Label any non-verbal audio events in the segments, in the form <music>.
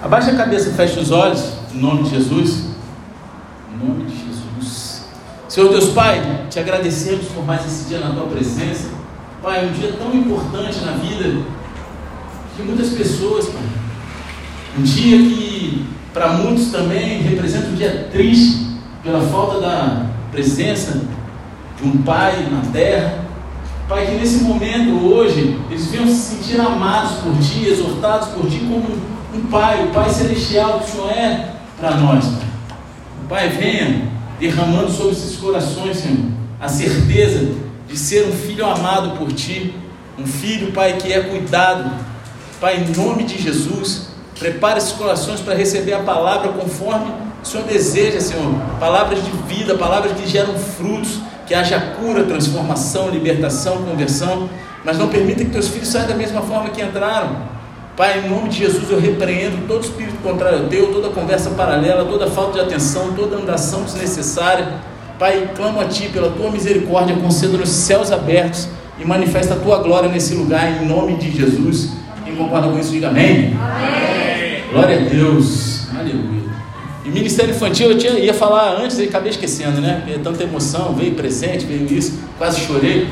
Abaixa a cabeça, feche os olhos, em nome de Jesus. Em nome de Jesus. Senhor Deus Pai, te agradecemos por mais esse dia na tua presença. Pai, um dia tão importante na vida de muitas pessoas, Pai. Um dia que para muitos também representa um dia triste pela falta da presença de um pai na terra. Pai, que nesse momento, hoje, eles venham se sentir amados por Ti, exortados por Ti como um Pai, o Pai Celestial que o Senhor é para nós, Pai. Pai, venha derramando sobre esses corações, Senhor, a certeza de ser um filho amado por Ti, um filho, Pai, que é cuidado. Pai, em nome de Jesus, prepare esses corações para receber a palavra conforme o Senhor deseja, Senhor. Palavras de vida, palavras que geram frutos, que haja cura, transformação, libertação, conversão. Mas não permita que teus filhos saiam da mesma forma que entraram. Pai, em nome de Jesus, eu repreendo todo espírito contrário a teu, toda conversa paralela, toda falta de atenção, toda andação desnecessária. Pai, clamo a Ti pela Tua misericórdia, conceda nos céus abertos e manifesta a Tua glória nesse lugar, em nome de Jesus. Quem concorda com isso, diga amém. amém. Glória a Deus. Aleluia. E Ministério Infantil, eu tinha, ia falar antes e acabei esquecendo, né? Porque tanta emoção, veio presente, veio isso, quase chorei.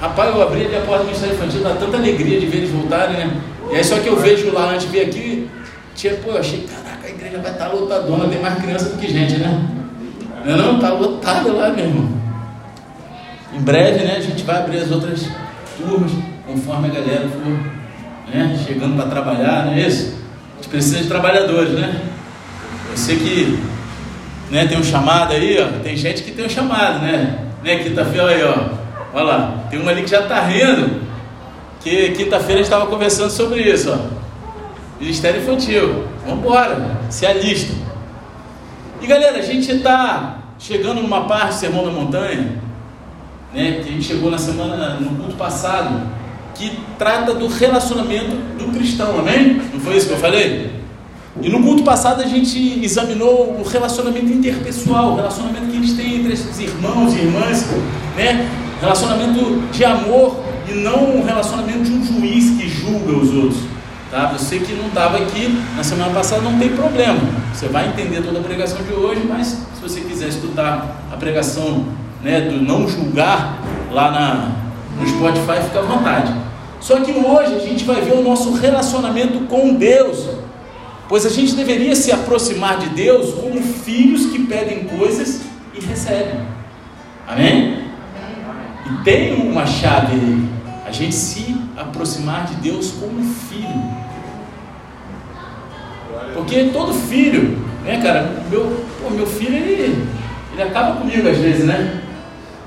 Rapaz, eu abri ali a porta do Ministério Infantil, dá tanta alegria de ver eles voltarem, né? E aí só que eu vejo lá antes de vir aqui, tinha, pô, achei, caraca, a igreja vai estar lotadona, tem mais criança do que gente, né? Não, não, está lotada lá, meu irmão. Em breve, né, a gente vai abrir as outras turmas, conforme a galera for né, chegando para trabalhar, não é isso? A gente precisa de trabalhadores, né? Sei que né, tem um chamado aí, ó. Tem gente que tem um chamado, né? né Quinta-feira aí, ó. Olha lá, tem uma ali que já está rindo que quinta-feira a gente estava conversando sobre isso, ó. Ministério Infantil. Vamos embora, se alista. E galera, a gente está chegando numa parte do Sermão da Montanha, né, que a gente chegou na semana, no culto passado, que trata do relacionamento do cristão, amém? Não foi isso que eu falei? E no culto passado a gente examinou o relacionamento interpessoal, o relacionamento que a gente tem entre esses irmãos e irmãs, né? Relacionamento de amor e não um relacionamento de um juiz que julga os outros. Tá? Você que não estava aqui na semana passada não tem problema. Você vai entender toda a pregação de hoje, mas se você quiser estudar a pregação né, do não julgar lá na, no Spotify, fica à vontade. Só que hoje a gente vai ver o nosso relacionamento com Deus. Pois a gente deveria se aproximar de Deus como filhos que pedem coisas e recebem. Amém? E tem uma chave aí a gente se aproximar de Deus como filho. Porque todo filho, né, cara, meu, pô, meu filho, ele, ele acaba comigo às vezes, né?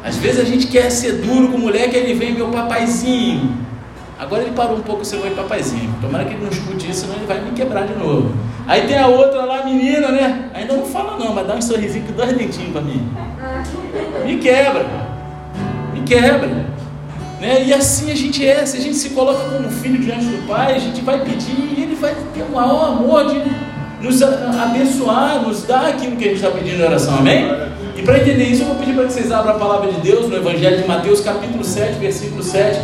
Às vezes a gente quer ser duro com o moleque, ele vem meu papaizinho. Agora ele parou um pouco ser meu papaizinho. Tomara que ele não escute isso, senão ele vai me quebrar de novo. Aí tem a outra lá, a menina, né? Ainda não fala não, mas dá um sorrisinho com dois dentinhos para mim. Me quebra. Me quebra. Né? E assim a gente é, se a gente se coloca como filho diante do Pai, a gente vai pedir e Ele vai ter o maior amor de nos abençoar, nos dar aquilo que a gente está pedindo em oração, amém? E para entender isso, eu vou pedir para que vocês abram a palavra de Deus no Evangelho de Mateus, capítulo 7, versículo 7.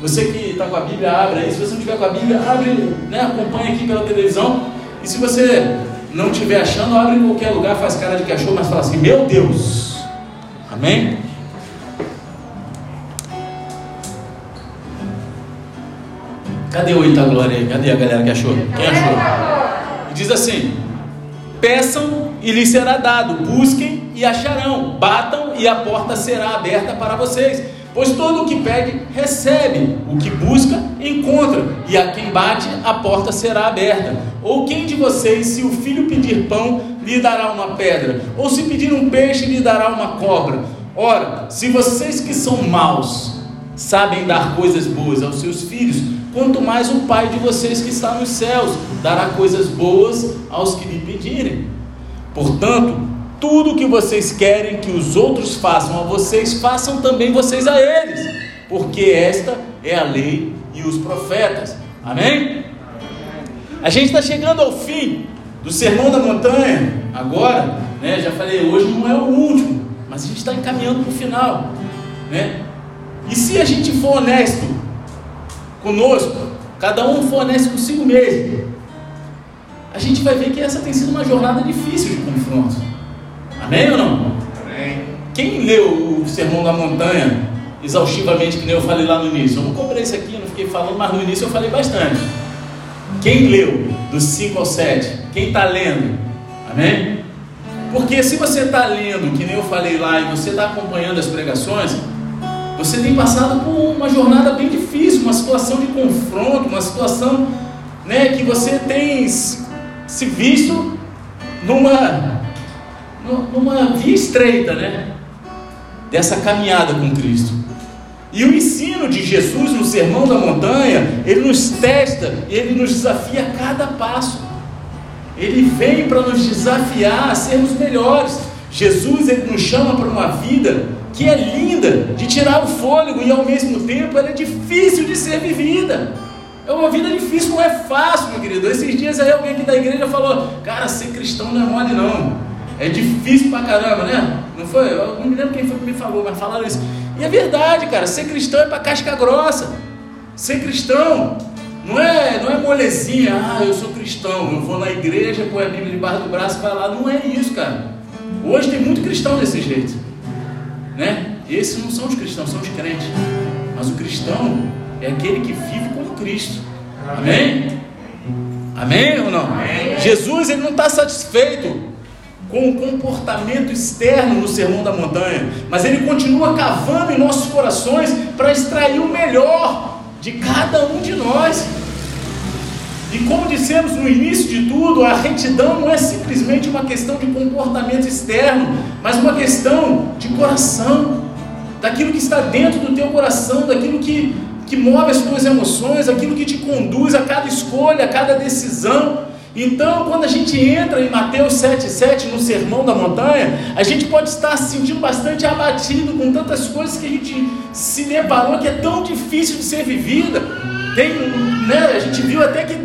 Você que está com a Bíblia, abre aí. Se você não tiver com a Bíblia, abre, né? acompanha aqui pela televisão. E se você não estiver achando, abre em qualquer lugar, faz cara de cachorro, mas fala assim: Meu Deus, amém? Cadê o Ita Glória aí? Cadê a galera que achou? Quem achou? E diz assim: Peçam e lhes será dado, busquem e acharão, batam e a porta será aberta para vocês. Pois todo o que pede, recebe, o que busca, encontra, e a quem bate, a porta será aberta. Ou quem de vocês, se o filho pedir pão, lhe dará uma pedra? Ou se pedir um peixe, lhe dará uma cobra? Ora, se vocês que são maus sabem dar coisas boas aos seus filhos, quanto mais o Pai de vocês que está nos céus dará coisas boas aos que lhe pedirem. Portanto, tudo que vocês querem que os outros façam a vocês, façam também vocês a eles, porque esta é a lei e os profetas. Amém? A gente está chegando ao fim do Sermão da Montanha, agora, né? Já falei, hoje não é o último, mas a gente está encaminhando para o final, né? E se a gente for honesto conosco, cada um for honesto consigo mesmo. a gente vai ver que essa tem sido uma jornada difícil de confronto. Amém ou não? Amém. Quem leu o Sermão da Montanha exaustivamente, que nem eu falei lá no início? Eu vou cobrar isso aqui, eu não fiquei falando, mas no início eu falei bastante. Quem leu dos 5 ao 7? Quem está lendo? Amém? Porque se você está lendo, que nem eu falei lá, e você está acompanhando as pregações, você tem passado por uma jornada bem difícil, uma situação de confronto, uma situação né, que você tem se visto numa, numa via estreita, né? Dessa caminhada com Cristo. E o ensino de Jesus no Sermão da Montanha, ele nos testa, ele nos desafia a cada passo. Ele vem para nos desafiar a sermos melhores. Jesus ele nos chama para uma vida que é linda, de tirar o fôlego e ao mesmo tempo ela é difícil de ser vivida. É uma vida difícil, não é fácil, meu querido. Esses dias aí alguém aqui da igreja falou: Cara, ser cristão não é mole, não. É difícil pra caramba, né? Não foi? Eu não me lembro quem foi que me falou, mas falaram isso. E é verdade, cara. Ser cristão é pra casca grossa. Ser cristão não é, não é molezinha. Ah, eu sou cristão. Eu vou na igreja, põe a Bíblia debaixo do braço e vai lá. Não é isso, cara. Hoje tem muito cristão desse jeito. Né? Esses não são os cristãos, são os crentes. Mas o cristão é aquele que vive como Cristo. Amém? Amém ou não? Amém. Jesus ele não está satisfeito com o comportamento externo no sermão da montanha, mas ele continua cavando em nossos corações para extrair o melhor de cada um de nós. E como dissemos no início de tudo, a retidão não é simplesmente uma questão de comportamento externo, mas uma questão de coração, daquilo que está dentro do teu coração, daquilo que que move as tuas emoções, aquilo que te conduz a cada escolha, a cada decisão. Então, quando a gente entra em Mateus 7,7 no Sermão da Montanha, a gente pode estar se sentindo bastante abatido com tantas coisas que a gente se deparou que é tão difícil de ser vivida. Tem, né, a gente viu até que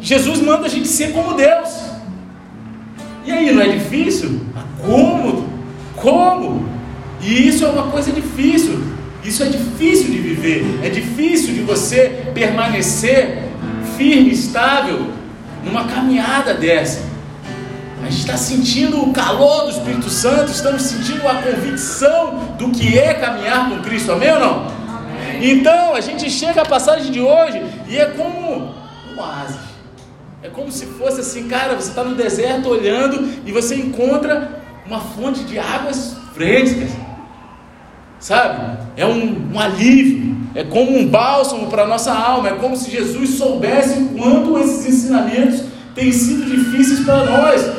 Jesus manda a gente ser como Deus. E aí, não é difícil? Como? Como? E isso é uma coisa difícil. Isso é difícil de viver, é difícil de você permanecer firme, estável, numa caminhada dessa. A gente está sentindo o calor do Espírito Santo, estamos sentindo a convicção do que é caminhar com Cristo, amém ou não? Então a gente chega à passagem de hoje e é como um oásis, é como se fosse assim, cara, você está no deserto olhando e você encontra uma fonte de águas frescas sabe? É um, um alívio, é como um bálsamo para a nossa alma, é como se Jesus soubesse o quanto esses ensinamentos têm sido difíceis para nós.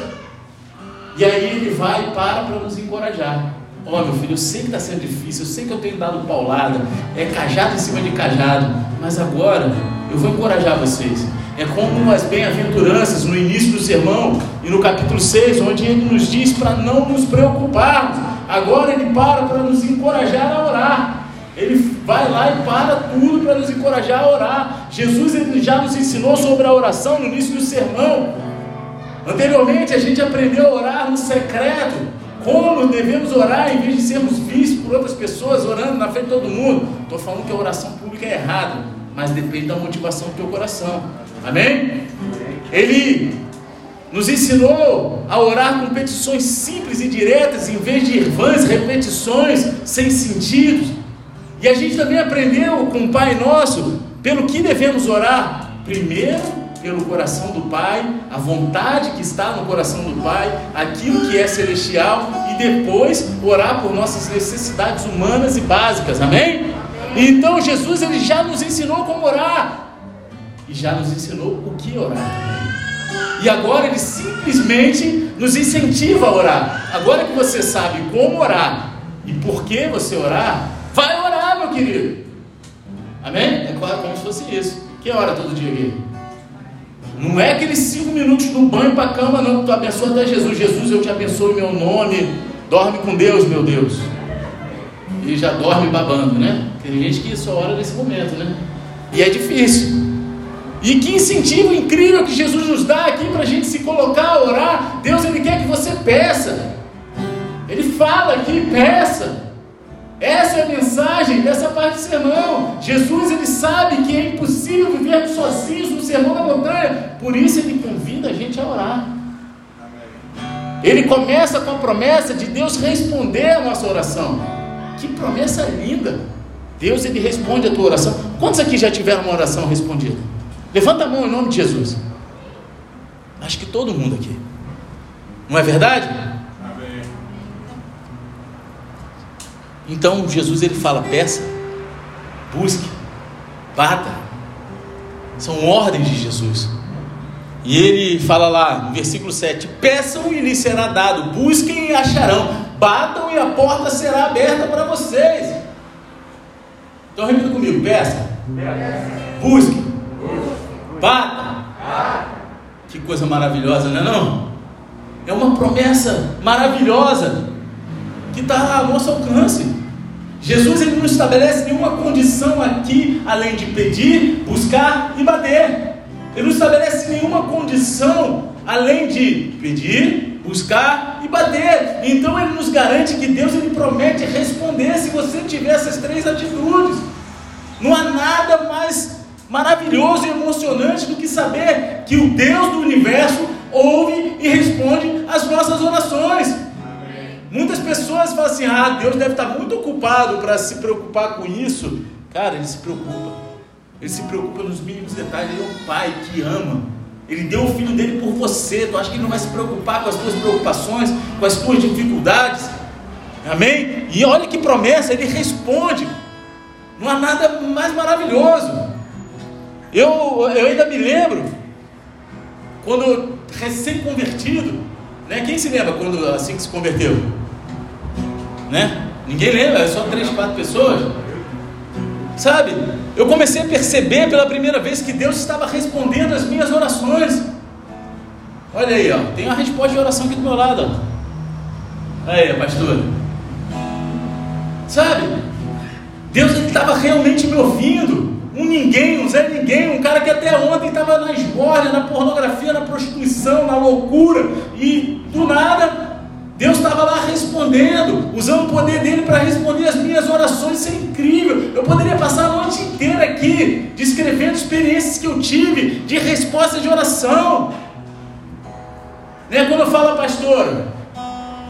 E aí ele vai e para para nos encorajar. Ó oh, meu filho, eu sei que está sendo difícil, eu sei que eu tenho dado paulada, é cajado em cima de cajado, mas agora eu vou encorajar vocês. É como as bem-aventuranças no início do sermão e no capítulo 6, onde ele nos diz para não nos preocuparmos Agora ele para para nos encorajar a orar. Ele vai lá e para tudo para nos encorajar a orar. Jesus ele já nos ensinou sobre a oração no início do sermão. Anteriormente a gente aprendeu a orar no secreto. Como devemos orar em vez de sermos vistos por outras pessoas orando na frente de todo mundo. Estou falando que a oração pública é errada, mas depende da motivação do teu coração. Amém? Ele nos ensinou a orar com petições simples e diretas, em vez de vãs repetições sem sentido. E a gente também aprendeu com o Pai Nosso pelo que devemos orar. Primeiro, pelo coração do Pai, a vontade que está no coração do Pai, aquilo que é celestial, e depois orar por nossas necessidades humanas e básicas. Amém? Então Jesus ele já nos ensinou como orar e já nos ensinou o que orar. E agora ele simplesmente nos incentiva a orar. Agora que você sabe como orar e por que você orar, vai orar, meu querido. Amém? É claro, como se fosse isso. Quem ora todo dia aqui? Não é aqueles cinco minutos no banho para a cama, não. Tu abençoa até Jesus. Jesus, eu te abençoo em meu nome. Dorme com Deus, meu Deus. E já dorme babando, né? Tem gente que só ora nesse momento, né? E é difícil. E que incentivo incrível que Jesus nos dá aqui para a gente se colocar a orar. Deus, Ele quer que você peça. Ele fala aqui, peça. Essa é a mensagem dessa parte do sermão. Jesus, Ele sabe que é impossível viver sozinhos sermão da montanha. Por isso, Ele convida a gente a orar. Ele começa com a promessa de Deus responder a nossa oração. Que promessa linda! Deus ele responde a tua oração. Quantos aqui já tiveram uma oração respondida? Levanta a mão em nome de Jesus. Acho que todo mundo aqui. Não é verdade? Amém. Então Jesus ele fala: peça, busque, bata. São ordens de Jesus. E ele fala lá no versículo 7: Peçam e lhes será dado, busquem e acharão, batam e a porta será aberta para vocês. Então repita comigo: peça, busque, bata. Que coisa maravilhosa, não é? Não? É uma promessa maravilhosa que está ao nosso alcance. Jesus ele não estabelece nenhuma condição aqui além de pedir, buscar e bater. Ele não estabelece nenhuma condição além de pedir, buscar e bater. Então ele nos garante que Deus ele promete responder se você tiver essas três atitudes. Não há nada mais maravilhoso e emocionante do que saber que o Deus do universo ouve e responde às nossas orações. Muitas pessoas falam assim: ah, Deus deve estar muito ocupado para se preocupar com isso. Cara, ele se preocupa. Ele se preocupa nos mínimos detalhes. Ele é um pai que ama. Ele deu o filho dele por você. Tu acha que ele não vai se preocupar com as tuas preocupações, com as tuas dificuldades? Amém? E olha que promessa, ele responde. Não há nada mais maravilhoso. Eu, eu ainda me lembro, quando recém-convertido, né? Quem se lembra quando assim que se converteu? Né? Ninguém lembra, é só três, quatro pessoas. Sabe? Eu comecei a perceber pela primeira vez que Deus estava respondendo as minhas orações. Olha aí, ó, tem uma resposta de oração aqui do meu lado. Ó. Aí, pastor. Sabe? Deus estava realmente me ouvindo. Um ninguém, um Zé Ninguém, um cara que até ontem estava na esbórnia, na pornografia, na prostituição, na loucura, e do nada Deus estava lá respondendo, usando o poder dele para responder as minhas orações, isso é incrível. Eu poderia passar a noite inteira aqui descrevendo experiências que eu tive de resposta de oração. Né? Quando eu falo, pastor,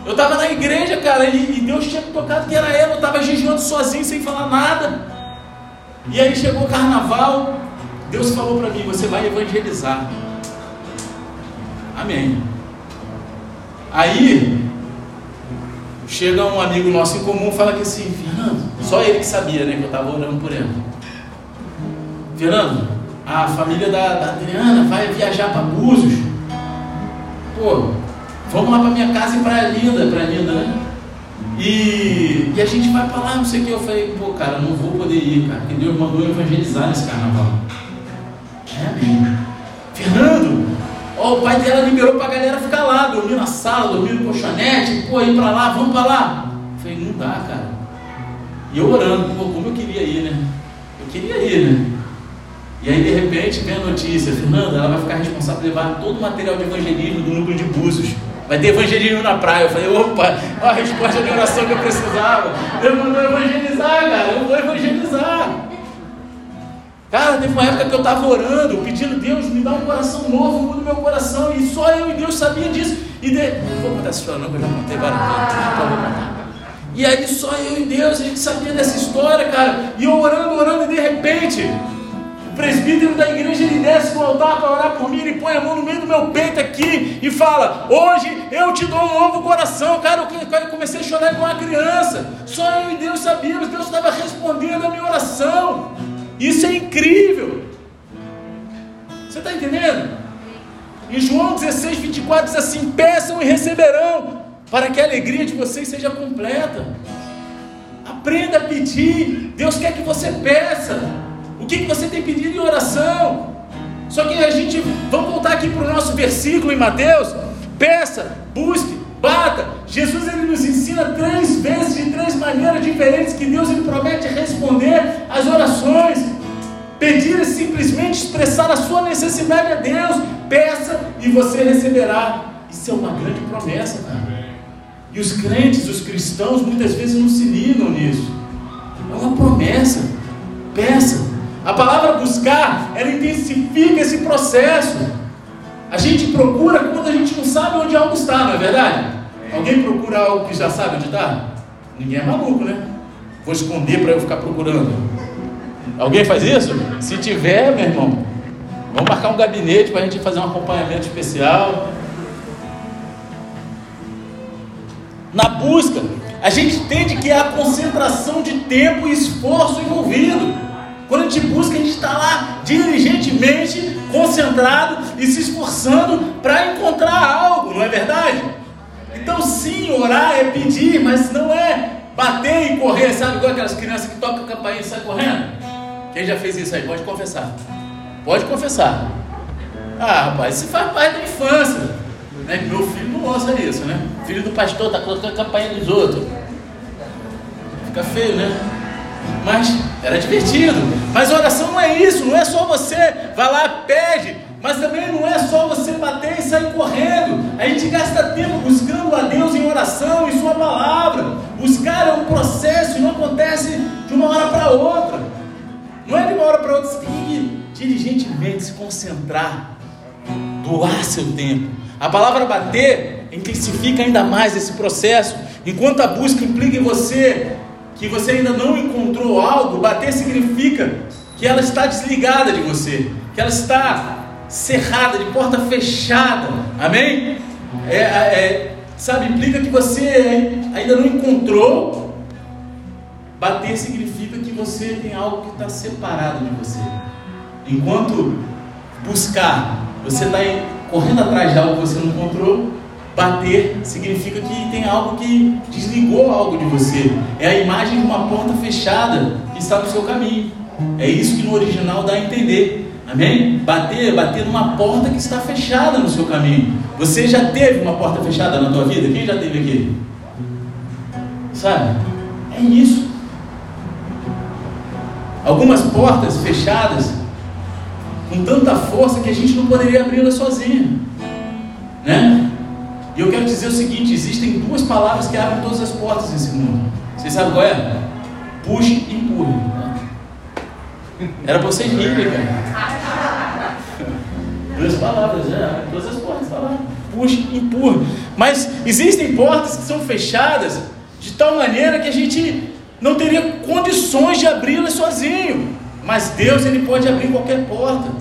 eu estava na igreja, cara, e, Deus tinha tocado que era ela, eu estava jejuando sozinho, sem falar nada. E aí chegou o carnaval, Deus falou para mim: você vai evangelizar. Amém. Aí chega um amigo nosso em comum fala que assim, Fernando, só ele que sabia, né, que eu estava orando por ele. Fernando, a família da, da Adriana vai viajar para Búzios. Pô, vamos lá para minha casa em Praia Linda, Praia Linda, né? E, e a gente vai para lá, não sei o que. Eu falei, pô, cara, não vou poder ir, cara, porque Deus mandou evangelizar nesse carnaval. É, amigo. Fernando, Ó, o pai dela liberou para a galera ficar lá, dormir na sala, dormir no colchonete, pô, ir para lá, vamos para lá. Eu falei, não dá, cara. E eu orando, pô, como eu queria ir, né? Eu queria ir, né? E aí, de repente, vem a notícia, Fernanda, ela vai ficar responsável por levar todo o material de evangelismo do núcleo de Búzios. Vai ter evangelismo na praia. Eu falei, opa, a resposta de oração que eu precisava. Eu mandou evangelizar, cara, eu vou evangelizar. Cara, teve uma época que eu estava orando, pedindo Deus, me dá um coração novo, muda meu coração, e só eu e Deus sabia disso. E de... Não vou contar essa história, não, que eu já contei várias vezes. E aí só eu e Deus, a gente sabia dessa história, cara. E eu orando, orando, e de repente, o presbítero da igreja ele desce do altar para orar por mim, ele põe a mão no meio do meu peito aqui e fala: Hoje eu te dou um novo coração. Cara, eu comecei a chorar com uma criança. Só eu e Deus sabíamos, Deus estava respondendo a minha oração. Isso é incrível. Você está entendendo? Em João 16, 24 diz assim: peçam e receberão, para que a alegria de vocês seja completa. Aprenda a pedir. Deus quer que você peça. O que, você tem pedido em oração? Só que a gente, vamos voltar aqui para o nosso versículo em Mateus: peça, busque, Jesus ele nos ensina três vezes, de três maneiras diferentes, que Deus ele promete responder às orações. Pedir é simplesmente expressar a sua necessidade a Deus. Peça e você receberá. Isso é uma grande promessa, cara. E os crentes, os cristãos, muitas vezes não se ligam nisso. É uma promessa. Peça. A palavra buscar, ela intensifica esse processo. A gente procura quando a gente não sabe onde algo está, não é verdade? Alguém procura algo que já sabe onde está? Ninguém é maluco, né? Vou esconder para eu ficar procurando. Alguém faz isso? Se tiver, meu irmão, vamos marcar um gabinete para a gente fazer um acompanhamento especial. Na busca, a gente entende que é a concentração de tempo e esforço envolvido. Quando a gente busca, a gente está lá diligentemente concentrado e se esforçando para encontrar algo, não é verdade? Então, sim, orar é pedir, mas não é bater e correr, sabe? Igual aquelas crianças que tocam a campainha e saem correndo. Quem já fez isso aí? Pode confessar. Pode confessar. Ah, rapaz, isso faz parte da infância. Né? Meu filho não gosta disso, né? Filho do pastor está colocando a campainha dos outros. Fica feio, né? Mas era divertido. Mas oração não é isso, não é só você vai lá, pede, mas também não é só você bater e sair correndo. A gente gasta tempo buscando a Deus em oração, em Sua palavra. Buscar é um processo e não acontece de uma hora para outra. Não é de uma hora para outra, você tem que diligentemente se concentrar, doar seu tempo. A palavra bater intensifica ainda mais esse processo. Enquanto a busca implica em você que você ainda não encontrou algo, bater significa que ela está desligada de você, que ela está cerrada, de porta fechada. Amém? É, é, sabe, implica que você ainda não encontrou. Bater significa que você tem algo que está separado de você. Enquanto buscar, você está correndo atrás de algo que você não encontrou. Bater significa que tem algo que desligou algo de você. É a imagem de uma porta fechada que está no seu caminho. É isso que no original dá a entender. Amém? Bater, bater numa porta que está fechada no seu caminho. Você já teve uma porta fechada na tua vida? Quem já teve aqui? Sabe? É isso. Algumas portas fechadas com tanta força que a gente não poderia abri-las sozinho. Né? E eu quero dizer o seguinte: existem duas palavras que abrem todas as portas nesse mundo. Vocês sabem qual é? Puxe e empurre. Era para vocês rirem, cara. Duas palavras, é, todas as portas falaram. Puxe e empurre. Mas existem portas que são fechadas de tal maneira que a gente não teria condições de abri-las sozinho. Mas Deus ele pode abrir qualquer porta.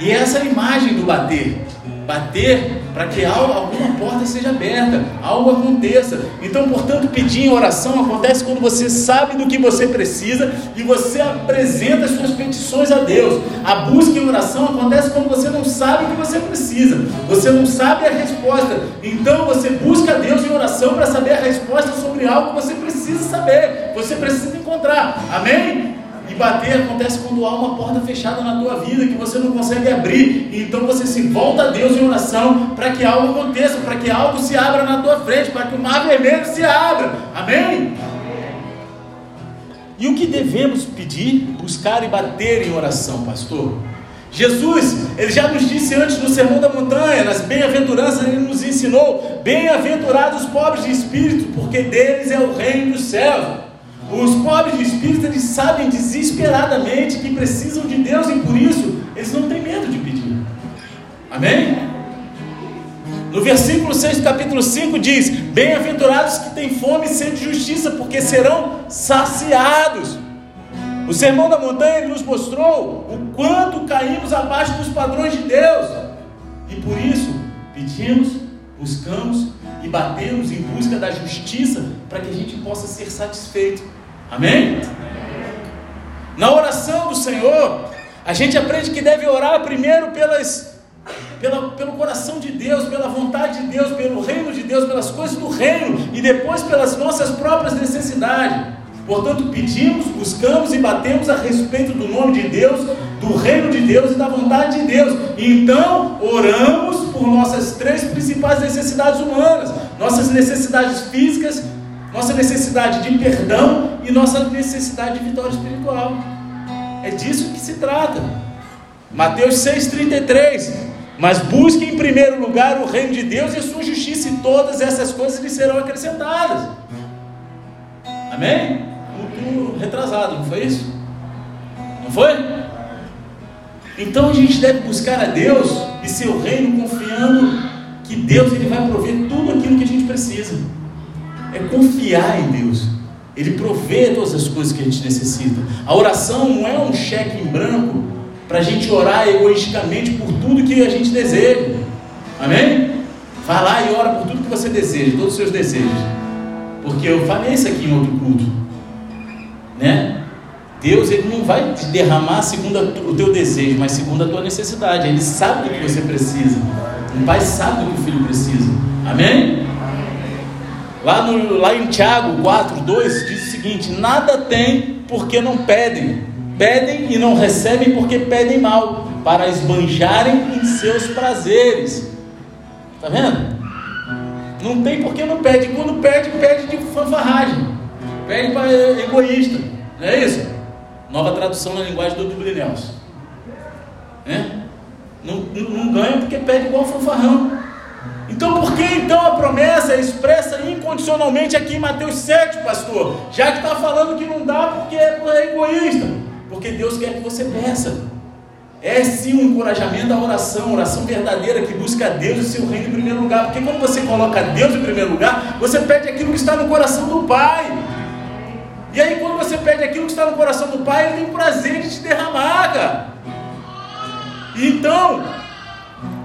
E essa é a imagem do bater bater para que alguma porta seja aberta, algo aconteça. Então, portanto, pedir em oração acontece quando você sabe do que você precisa e você apresenta as suas petições a Deus. A busca em oração acontece quando você não sabe o que você precisa, você não sabe a resposta. Então, você busca a Deus em oração para saber a resposta sobre algo que você precisa saber, você precisa encontrar. Amém? E bater acontece quando há uma porta fechada na tua vida que você não consegue abrir. Então você se volta a Deus em oração para que algo aconteça, para que algo se abra na tua frente, para que o mar vermelho se abra. Amém? E o que devemos pedir, buscar e bater em oração, pastor? Jesus, ele já nos disse antes no Sermão da Montanha, nas bem-aventuranças, ele nos ensinou: bem-aventurados os pobres de espírito, porque deles é o reino dos céus. Os pobres de espírito, eles sabem desesperadamente que precisam de Deus e por isso eles não têm medo de pedir. Amém? No versículo 6 do capítulo 5 diz: Bem-aventurados que têm fome e sede de justiça, porque serão saciados. O sermão da montanha nos mostrou o quanto caímos abaixo dos padrões de Deus. E por isso pedimos, buscamos e batemos em busca da justiça para que a gente possa ser satisfeito. Amém? Na oração do Senhor, a gente aprende que deve orar primeiro pelas, pela, pelo coração de Deus, pela vontade de Deus, pelo reino de Deus, pelas coisas do reino e depois pelas nossas próprias necessidades. Portanto, pedimos, buscamos e batemos a respeito do nome de Deus, do reino de Deus e da vontade de Deus. Então, oramos por nossas três principais necessidades humanas: nossas necessidades físicas, nossa necessidade de perdão e nossa necessidade de vitória espiritual. É disso que se trata. Mateus 6,33. Mas busque em primeiro lugar o reino de Deus e a sua justiça, e todas essas coisas lhe serão acrescentadas. Amém? Muito retrasado, não foi isso? Não foi? Então a gente deve buscar a Deus e seu reino, confiando que Deus ele vai prover tudo aquilo que a gente precisa. É confiar em Deus. Ele provê todas as coisas que a gente necessita. A oração não é um cheque em branco para a gente orar egoisticamente por tudo que a gente deseja. Amém? Vai lá e ora por tudo que você deseja, todos os seus desejos. Porque eu falei isso aqui em outro culto. Né? Deus ele não vai te derramar segundo o teu desejo, mas segundo a tua necessidade. Ele sabe do que você precisa. Um pai sabe do que o filho precisa. Amém? Lá, no, lá em Tiago 4, 2 diz o seguinte: Nada tem porque não pedem, pedem e não recebem porque pedem mal, para esbanjarem em seus prazeres. Está vendo? Não tem porque não pede. Quando pede, pede de fanfarragem, pede para egoísta, não é isso? Nova tradução na linguagem do W. Nelson. Né? Não, não, não ganha porque pede igual fanfarrão. Então por que então a promessa é expressa incondicionalmente aqui em Mateus 7, pastor? Já que está falando que não dá porque é egoísta. Porque Deus quer que você peça. É sim um encorajamento à oração, oração verdadeira que busca Deus e seu reino em primeiro lugar. Porque quando você coloca Deus em primeiro lugar, você pede aquilo que está no coração do Pai. E aí, quando você pede aquilo que está no coração do Pai, Ele tem prazer de te derramar, cara. Então,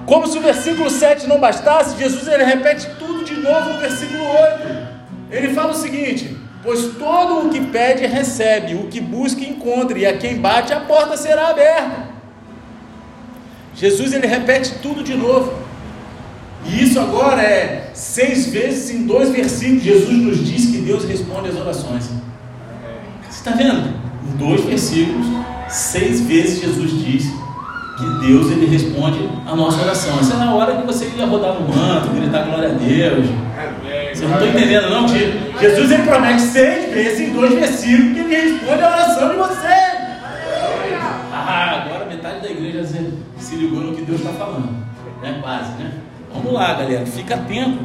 como se o versículo 7 não bastasse, Jesus ele repete tudo de novo no versículo 8. Ele fala o seguinte: Pois todo o que pede recebe, o que busca encontra, e a quem bate a porta será aberta. Jesus ele repete tudo de novo. E isso agora é seis vezes em dois versículos. Jesus nos diz que Deus responde às orações. Você está vendo? Em dois versículos, seis vezes Jesus diz que Deus ele responde a nossa oração. Essa é na hora que você ia rodar no manto, gritar glória a Deus. Você não está entendendo, não? Jesus ele promete seis vezes em dois versículos que ele responde a oração de você. Ah, agora metade da igreja se ligou no que Deus está falando. Né? Quase, né? Vamos lá, galera, fica atento.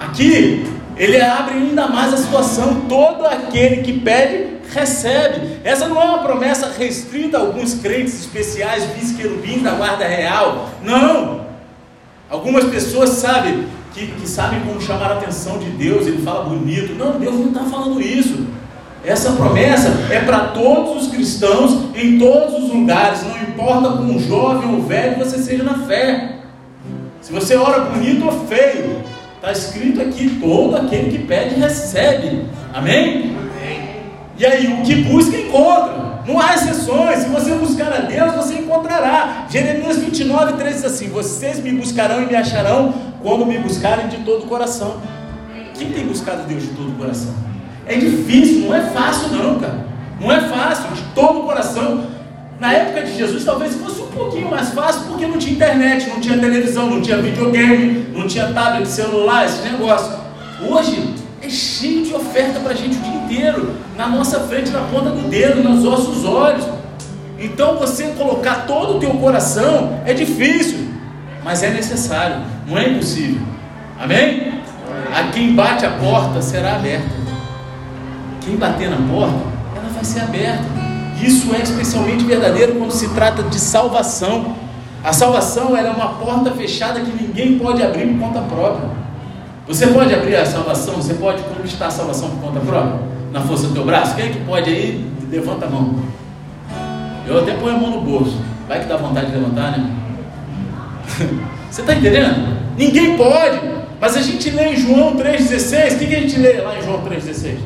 Aqui, ele abre ainda mais a situação. Todo aquele que pede, recebe. Essa não é uma promessa restrita a alguns crentes especiais, vice-querubins da guarda real. Não. Algumas pessoas sabem que, que sabem como chamar a atenção de Deus. Ele fala bonito. Não, Deus não está falando isso. Essa promessa é para todos os cristãos em todos os lugares, não importa com jovem ou velho você seja na fé. Se você ora bonito ou feio, Está escrito aqui: todo aquele que pede, recebe. Amém? E aí, o que busca, encontra. Não há exceções. Se você buscar a Deus, você encontrará. Jeremias 29, 13 diz assim: Vocês me buscarão e me acharão quando me buscarem de todo o coração. Quem tem buscado Deus de todo o coração? É difícil, não é fácil, não, cara. Não é fácil, de todo o coração. Na época de Jesus, talvez fosse um pouquinho mais fácil, porque não tinha internet, não tinha televisão, não tinha videogame, não tinha tablet, celular, esse negócio. Hoje é cheio de oferta para a gente o dia inteiro, na nossa frente, na ponta do dedo, nos nossos olhos. Então você colocar todo o teu coração é difícil, mas é necessário, não é impossível. Amém? A quem bate a porta será aberta. Quem bater na porta, ela vai ser aberta. Isso é especialmente verdadeiro quando se trata de salvação. A salvação é uma porta fechada que ninguém pode abrir por conta própria. Você pode abrir a salvação? Você pode conquistar a salvação por conta própria? Na força do teu braço? Quem é que pode aí? Levanta a mão. Eu até ponho a mão no bolso. Vai que dá vontade de levantar, né? <laughs> Você está entendendo? Ninguém pode. Mas a gente lê em João 3,16. O que, que a gente lê lá em João 3,16?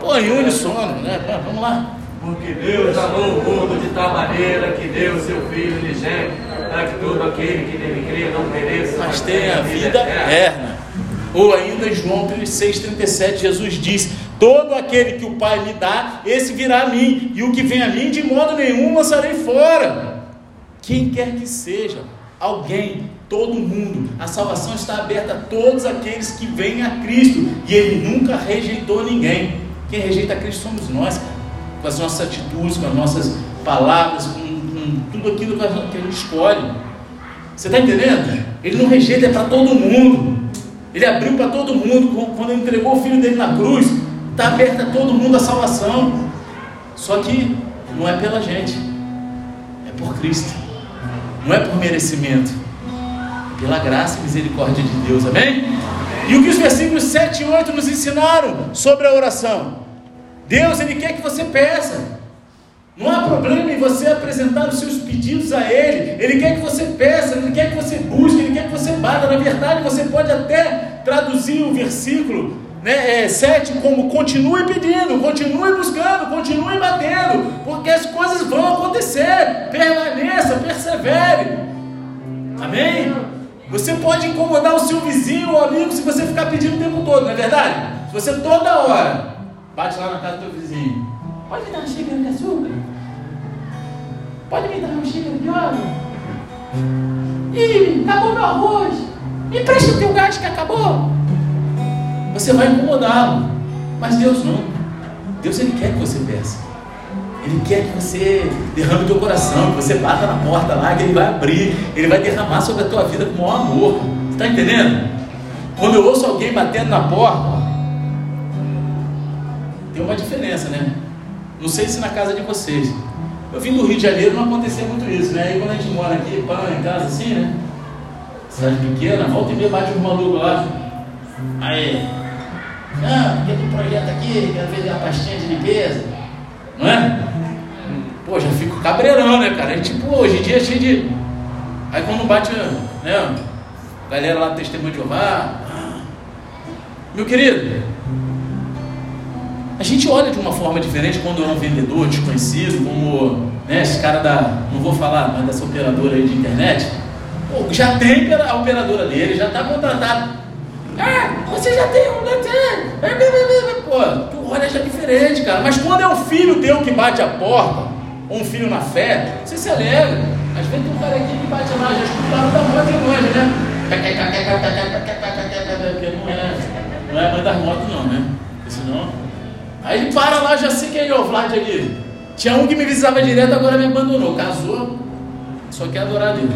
Pô, em unissono, né? Vamos lá. Porque Deus amou o mundo de tal maneira que deu o seu Filho unigênito, para que todo aquele que nele crê não pereça, mas tenha a vida eterna. Ou ainda em João 6,37, Jesus diz: Todo aquele que o Pai me dá, esse virá a mim, e o que vem a mim, de modo nenhum lançarei fora. Quem quer que seja, alguém, todo mundo, a salvação está aberta a todos aqueles que vêm a Cristo, e Ele nunca rejeitou ninguém. Quem rejeita Cristo somos nós, com as nossas atitudes, com as nossas palavras, com, com tudo aquilo que a gente escolhe. Você está entendendo? Ele não rejeita, é para todo mundo. Ele abriu para todo mundo. Quando ele entregou o filho dele na cruz, está aberta a todo mundo a salvação. Só que não é pela gente, é por Cristo. Não é por merecimento. É pela graça e misericórdia de Deus. Amém? E o que os versículos 7 e 8 nos ensinaram sobre a oração? Deus, Ele quer que você peça. Não há problema em você apresentar os seus pedidos a Ele. Ele quer que você peça, Ele quer que você busque, Ele quer que você bata. Na verdade, você pode até traduzir o versículo né, é, 7 como continue pedindo, continue buscando, continue batendo, porque as coisas vão acontecer. Permaneça, persevere. Amém? Você pode incomodar o seu vizinho ou amigo se você ficar pedindo o tempo todo, não é verdade? Se você toda hora bate lá na casa do teu vizinho, pode uma xícara de açúcar? Pode me dar uma xícara de óleo? Ih, acabou meu arroz. Me presta o teu gás que acabou. Você vai incomodá-lo. Mas Deus não. Deus ele quer que você peça. Ele quer que você derrame o teu coração, que você bata na porta lá, que ele vai abrir, ele vai derramar sobre a tua vida com o maior amor. Está entendendo? Quando eu ouço alguém batendo na porta, tem uma diferença, né? Não sei se na casa de vocês. Eu vim do Rio de Janeiro, não acontecia muito isso, né? Aí quando a gente mora aqui, pá, em casa assim, né? Cidade pequena, volta e meia bate um maluco lá. Aí, ah, porque tem projeto aqui, quero ver a pastinha de limpeza. Não é? Pô, já fico cabreirão, né, cara? Gente, pô, hoje em dia é cheio de. Aí quando bate, né? Galera lá do Testemunho de Jeová. Meu querido, a gente olha de uma forma diferente quando é um vendedor desconhecido, como né, esse cara da. Não vou falar, mas dessa operadora aí de internet. Pô, já tem a operadora dele, já está contratado. Ah, você já tem um. Pô, tu olha já diferente, cara. Mas quando é um filho teu que bate a porta, ou um filho na fé, você se alegra. Às vezes tem um cara aqui que bate lá, já escutaram da moto e longe, né? Porque não é, não é mãe das motos, não, né? Senão. Aí ele para lá, já sei quem é o Vlad ali. Tinha um que me visitava direto, agora me abandonou. Casou, só quer adorar Deus.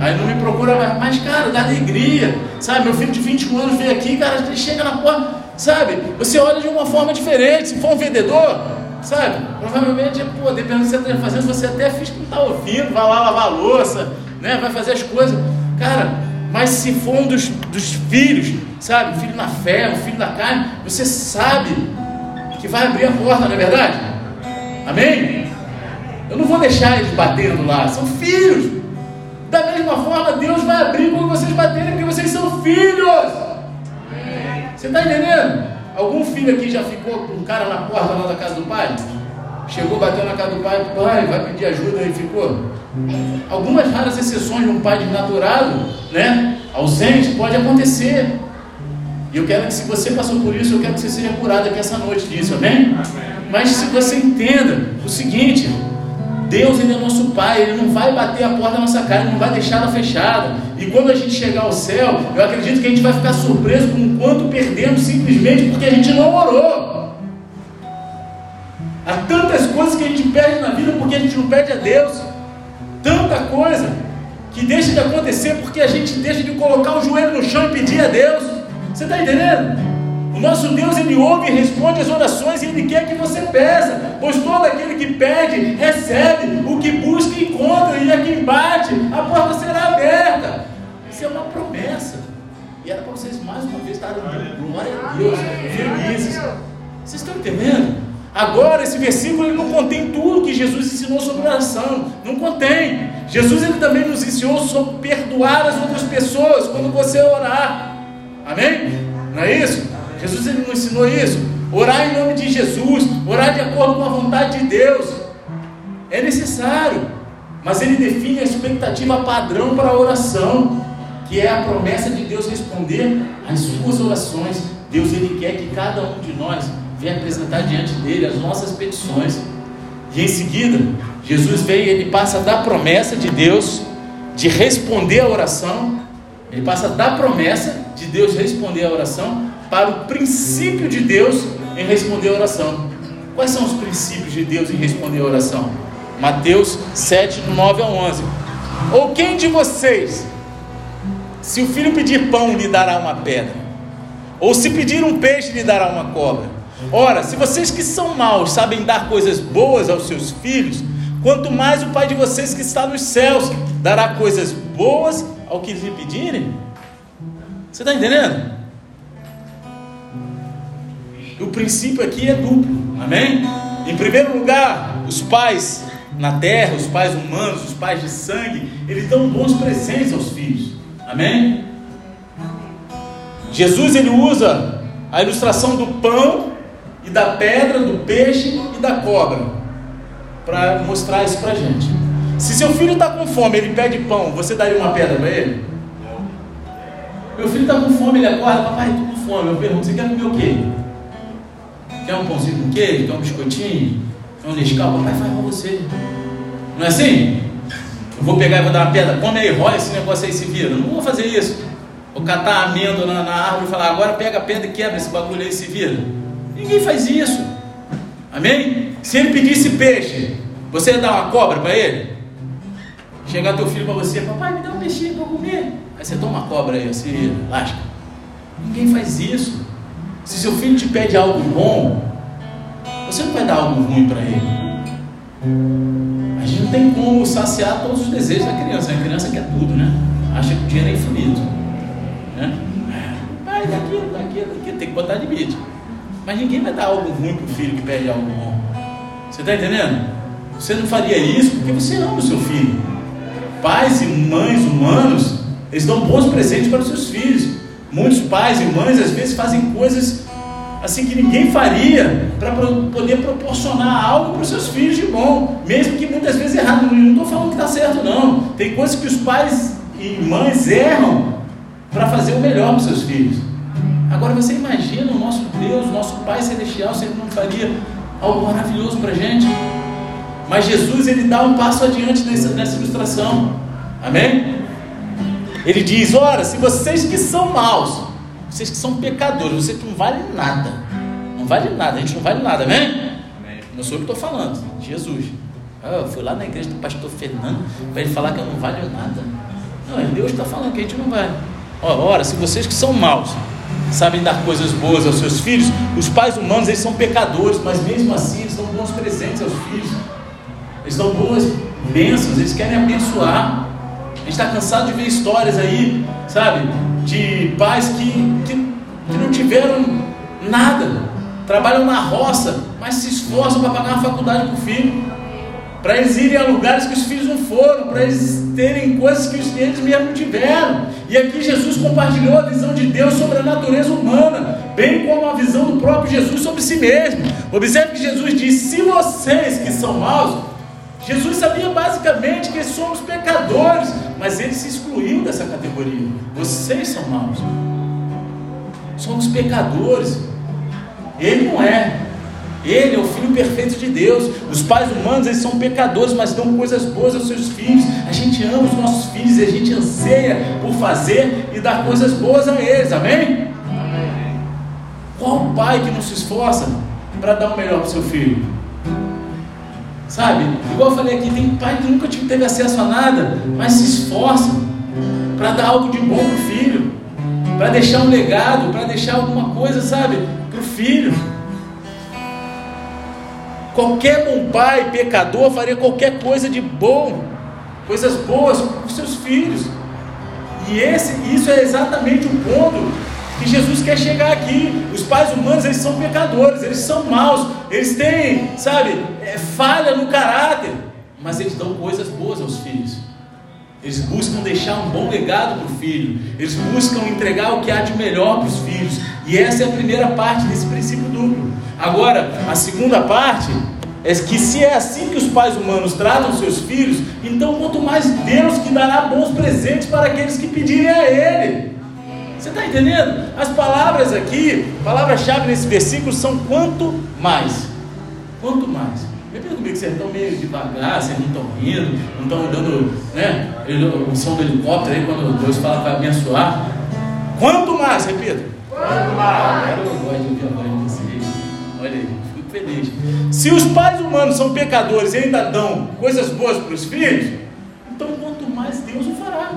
Aí não me procura mais. Mas, cara, dá alegria. Sabe, meu filho de 21 anos veio aqui, cara, ele chega na porta. Sabe, você olha de uma forma diferente. Se for um vendedor, sabe, provavelmente, pô, dependendo do que você está fazendo, você até fica que não está ouvindo, vai lá lavar a louça, né? Vai fazer as coisas. Cara, mas se for um dos, dos filhos, sabe, filho na fé, o filho da carne, você sabe que vai abrir a porta, não é verdade? Amém? Eu não vou deixar eles batendo lá, são filhos. Da mesma forma, Deus vai abrir quando vocês baterem, porque vocês são filhos. Você está entendendo? Algum filho aqui já ficou com um cara na porta lá da casa do pai? Chegou, bateu na casa do pai, pai, vai pedir ajuda e ficou? Algumas raras exceções de um pai desnaturado, né? Ausente, pode acontecer. E eu quero que, se você passou por isso, eu quero que você seja curado aqui essa noite disso, amém? Mas se você entenda o seguinte, Deus ele é nosso Pai, Ele não vai bater a porta da nossa cara, Ele não vai deixá-la fechada. E quando a gente chegar ao céu, eu acredito que a gente vai ficar surpreso com o quanto perdemos simplesmente porque a gente não orou. Há tantas coisas que a gente perde na vida porque a gente não pede a Deus. Tanta coisa que deixa de acontecer porque a gente deixa de colocar o joelho no chão e pedir a Deus. Você está entendendo? O nosso Deus, Ele ouve e responde as orações e Ele quer que você peça, pois todo aquele que pede, recebe, o que busca, encontra, e a quem bate, a porta será aberta. Isso é uma promessa. E era para vocês mais uma vez estarem glória a Deus, felizes. Vocês estão entendendo? Agora, esse versículo ele não contém tudo que Jesus ensinou sobre oração. Não contém. Jesus ele também nos ensinou sobre perdoar as outras pessoas quando você orar. Amém? Não é isso? Jesus ele nos ensinou isso. Orar em nome de Jesus, orar de acordo com a vontade de Deus. É necessário. Mas ele define a expectativa padrão para a oração, que é a promessa de Deus responder às suas orações. Deus ele quer que cada um de nós venha apresentar diante dele as nossas petições. E em seguida, Jesus vem e ele passa da promessa de Deus de responder a oração, ele passa da promessa de Deus responder a oração para o princípio de Deus em responder a oração. Quais são os princípios de Deus em responder a oração? Mateus 7, 9 a 11. Ou quem de vocês, se o filho pedir pão, lhe dará uma pedra? Ou se pedir um peixe, lhe dará uma cobra? Ora, se vocês que são maus sabem dar coisas boas aos seus filhos, quanto mais o Pai de vocês que está nos céus dará coisas boas ao que lhe pedirem. Você está entendendo? O princípio aqui é duplo, amém? Em primeiro lugar, os pais na terra, os pais humanos, os pais de sangue, eles dão bons presentes aos filhos, amém? Jesus ele usa a ilustração do pão e da pedra, do peixe e da cobra para mostrar isso para gente. Se seu filho está com fome, ele pede pão, você daria uma pedra para ele? Meu filho está com fome, ele acorda, papai, estou com fome. Eu pergunto, você quer comer o quê? Quer um pãozinho com queijo? Quer um biscoitinho? Quer um Nescau? Papai faz para você. Não é assim? Eu vou pegar e vou dar uma pedra, come aí, rola esse negócio aí se vira. Não vou fazer isso. Vou catar amêndoa na, na árvore e falar, agora pega a pedra e quebra esse bagulho aí se vira. Ninguém faz isso. Amém? Se ele pedisse peixe, você ia dar uma cobra para ele? Chegar teu filho para você, papai, me dá um peixinho para comer. Aí você toma uma cobra aí, assim, lasca. Ninguém faz isso. Se seu filho te pede algo bom, você não vai dar algo ruim para ele. A gente não tem como saciar todos os desejos da criança. A criança quer tudo, né? Acha que o dinheiro é infinito. Né? Vai daquilo, daquilo, daquilo, tem que botar limite. Mas ninguém vai dar algo ruim para o filho que pede algo bom. Você está entendendo? Você não faria isso porque você ama o seu filho. Pais e mães humanos, eles dão bons presentes para os seus filhos. Muitos pais e mães às vezes fazem coisas assim que ninguém faria para poder proporcionar algo para os seus filhos de bom, mesmo que muitas vezes errado. Não estou falando que está certo, não. Tem coisas que os pais e mães erram para fazer o melhor para os seus filhos. Agora você imagina nosso Deus, o nosso Pai Celestial, se Ele não faria algo maravilhoso para a gente. Mas Jesus ele dá um passo adiante nessa, nessa ilustração. Amém? Ele diz: Ora, se vocês que são maus, vocês que são pecadores, vocês não valem nada. Não vale nada, a gente não vale nada, amém? amém. Não sou eu que estou falando, Jesus. Ah, eu fui lá na igreja do pastor Fernando para ele falar que eu não valho nada. Não, é Deus que está falando que a gente não vale. Ora, se vocês que são maus sabem dar coisas boas aos seus filhos, os pais humanos eles são pecadores, mas mesmo assim eles dão bons presentes aos filhos. Eles dão boas bênçãos, eles querem abençoar. A gente está cansado de ver histórias aí, sabe, de pais que, que, que não tiveram nada, trabalham na roça, mas se esforçam para pagar uma faculdade para o filho para eles irem a lugares que os filhos não foram, para eles terem coisas que os eles mesmo não tiveram. E aqui Jesus compartilhou a visão de Deus sobre a natureza humana, bem como a visão do próprio Jesus sobre si mesmo. Observe que Jesus disse: Se vocês que são maus, Jesus sabia basicamente que somos pecadores, mas ele se excluiu dessa categoria. Vocês são maus, somos pecadores. Ele não é. Ele é o filho perfeito de Deus. Os pais humanos, eles são pecadores, mas dão coisas boas aos seus filhos. A gente ama os nossos filhos e a gente anseia por fazer e dar coisas boas a eles. Amém? Amém. Qual pai que não se esforça para dar o melhor para o seu filho? Sabe? Igual eu falei aqui, tem pai que nunca teve acesso a nada, mas se esforça para dar algo de bom para o filho, para deixar um legado, para deixar alguma coisa, sabe, para o filho. Qualquer bom pai, pecador, faria qualquer coisa de bom, coisas boas para os seus filhos. E esse, isso é exatamente o ponto que Jesus quer chegar aqui. Os pais humanos, eles são pecadores, eles são maus, eles têm, sabe, é, falha no caráter, mas eles dão coisas boas aos filhos. Eles buscam deixar um bom legado para o filho, eles buscam entregar o que há de melhor para os filhos, e essa é a primeira parte desse princípio duplo. Agora, a segunda parte é que se é assim que os pais humanos tratam seus filhos, então quanto mais Deus que dará bons presentes para aqueles que pedirem a Ele. Você está entendendo? As palavras aqui, palavra-chave nesse versículo são quanto mais. Quanto mais. Repita comigo, vocês estão meio devagar, vocês não estão rindo, não estão dando né, o som do helicóptero aí quando Deus fala para abençoar. Quanto mais, repita. Quanto mais. Eu gosto de ouvir a voz de vocês. Olha aí, fico feliz. Se os pais humanos são pecadores e ainda dão coisas boas para os filhos, então quanto mais Deus o fará.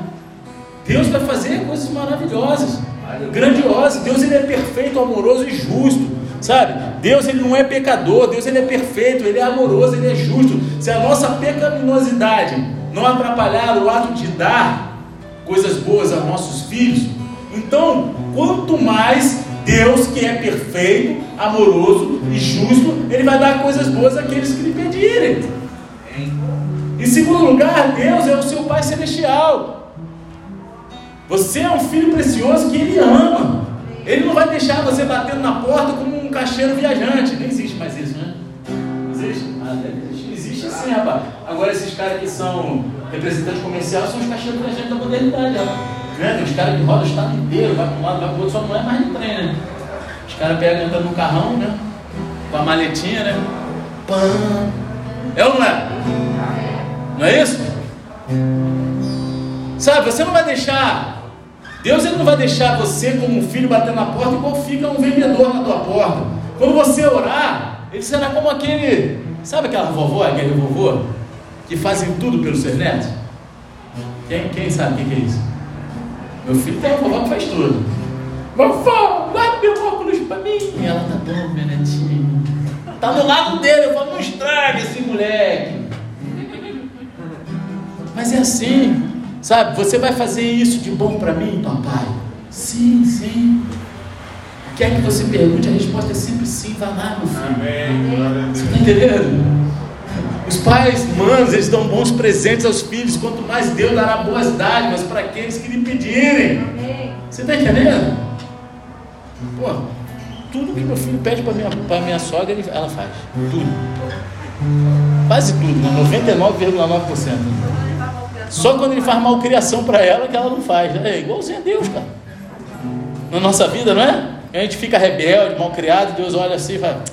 Deus vai fazer coisas maravilhosas, grandiosas. Deus ele é perfeito, amoroso e justo, sabe? Deus ele não é pecador, Deus ele é perfeito, ele é amoroso, ele é justo. Se a nossa pecaminosidade não atrapalhar o ato de dar coisas boas a nossos filhos, então quanto mais Deus que é perfeito, amoroso e justo, ele vai dar coisas boas àqueles que lhe pedirem. Em segundo lugar, Deus é o seu Pai celestial. Você é um filho precioso que ele ama. Ele não vai deixar você batendo na porta como um caixeiro viajante. Nem existe mais isso, né? Existe? Ah, deve Existe sim, rapaz. Agora esses caras que são representantes comerciais são os caixeiros viajantes da modernidade, ó. Né? Os caras que rodam o estado inteiro, vai para um lado, vai para o outro, só não é mais de trem, né? Os caras pegam entrando no carrão, né? Com a maletinha, né? Pã. É ou não é? Não é isso? Sabe, você não vai deixar Deus ele não vai deixar você como um filho bater na porta igual fica um vendedor na tua porta. Quando você orar, ele será como aquele, sabe aquela vovó, aquele vovô, que fazem tudo pelos seus netos? Quem, quem sabe o que é isso? Meu filho tem uma vovó que faz tudo. Vovó, guarda meu óculos para mim. E ela tá meu netinho. Tá do lado dele, eu falo, não estrague esse moleque. Mas é assim. Sabe, você vai fazer isso de bom para mim, papai? Sim, sim. Quer que você pergunte, a resposta é sempre sim, vá lá, meu filho. Amém. Você está entendendo? Os pais, mães, eles dão bons presentes aos filhos, quanto mais Deus dará boas dádivas para aqueles que lhe pedirem. Amém. Você está entendendo? Pô, tudo que meu filho pede para minha, minha sogra, ela faz. Tudo. Quase tudo, né? 99,9%. Só quando ele faz malcriação para ela que ela não faz. É igualzinho a Deus, cara. Na nossa vida, não é? A gente fica rebelde, malcriado, Deus olha assim e fala.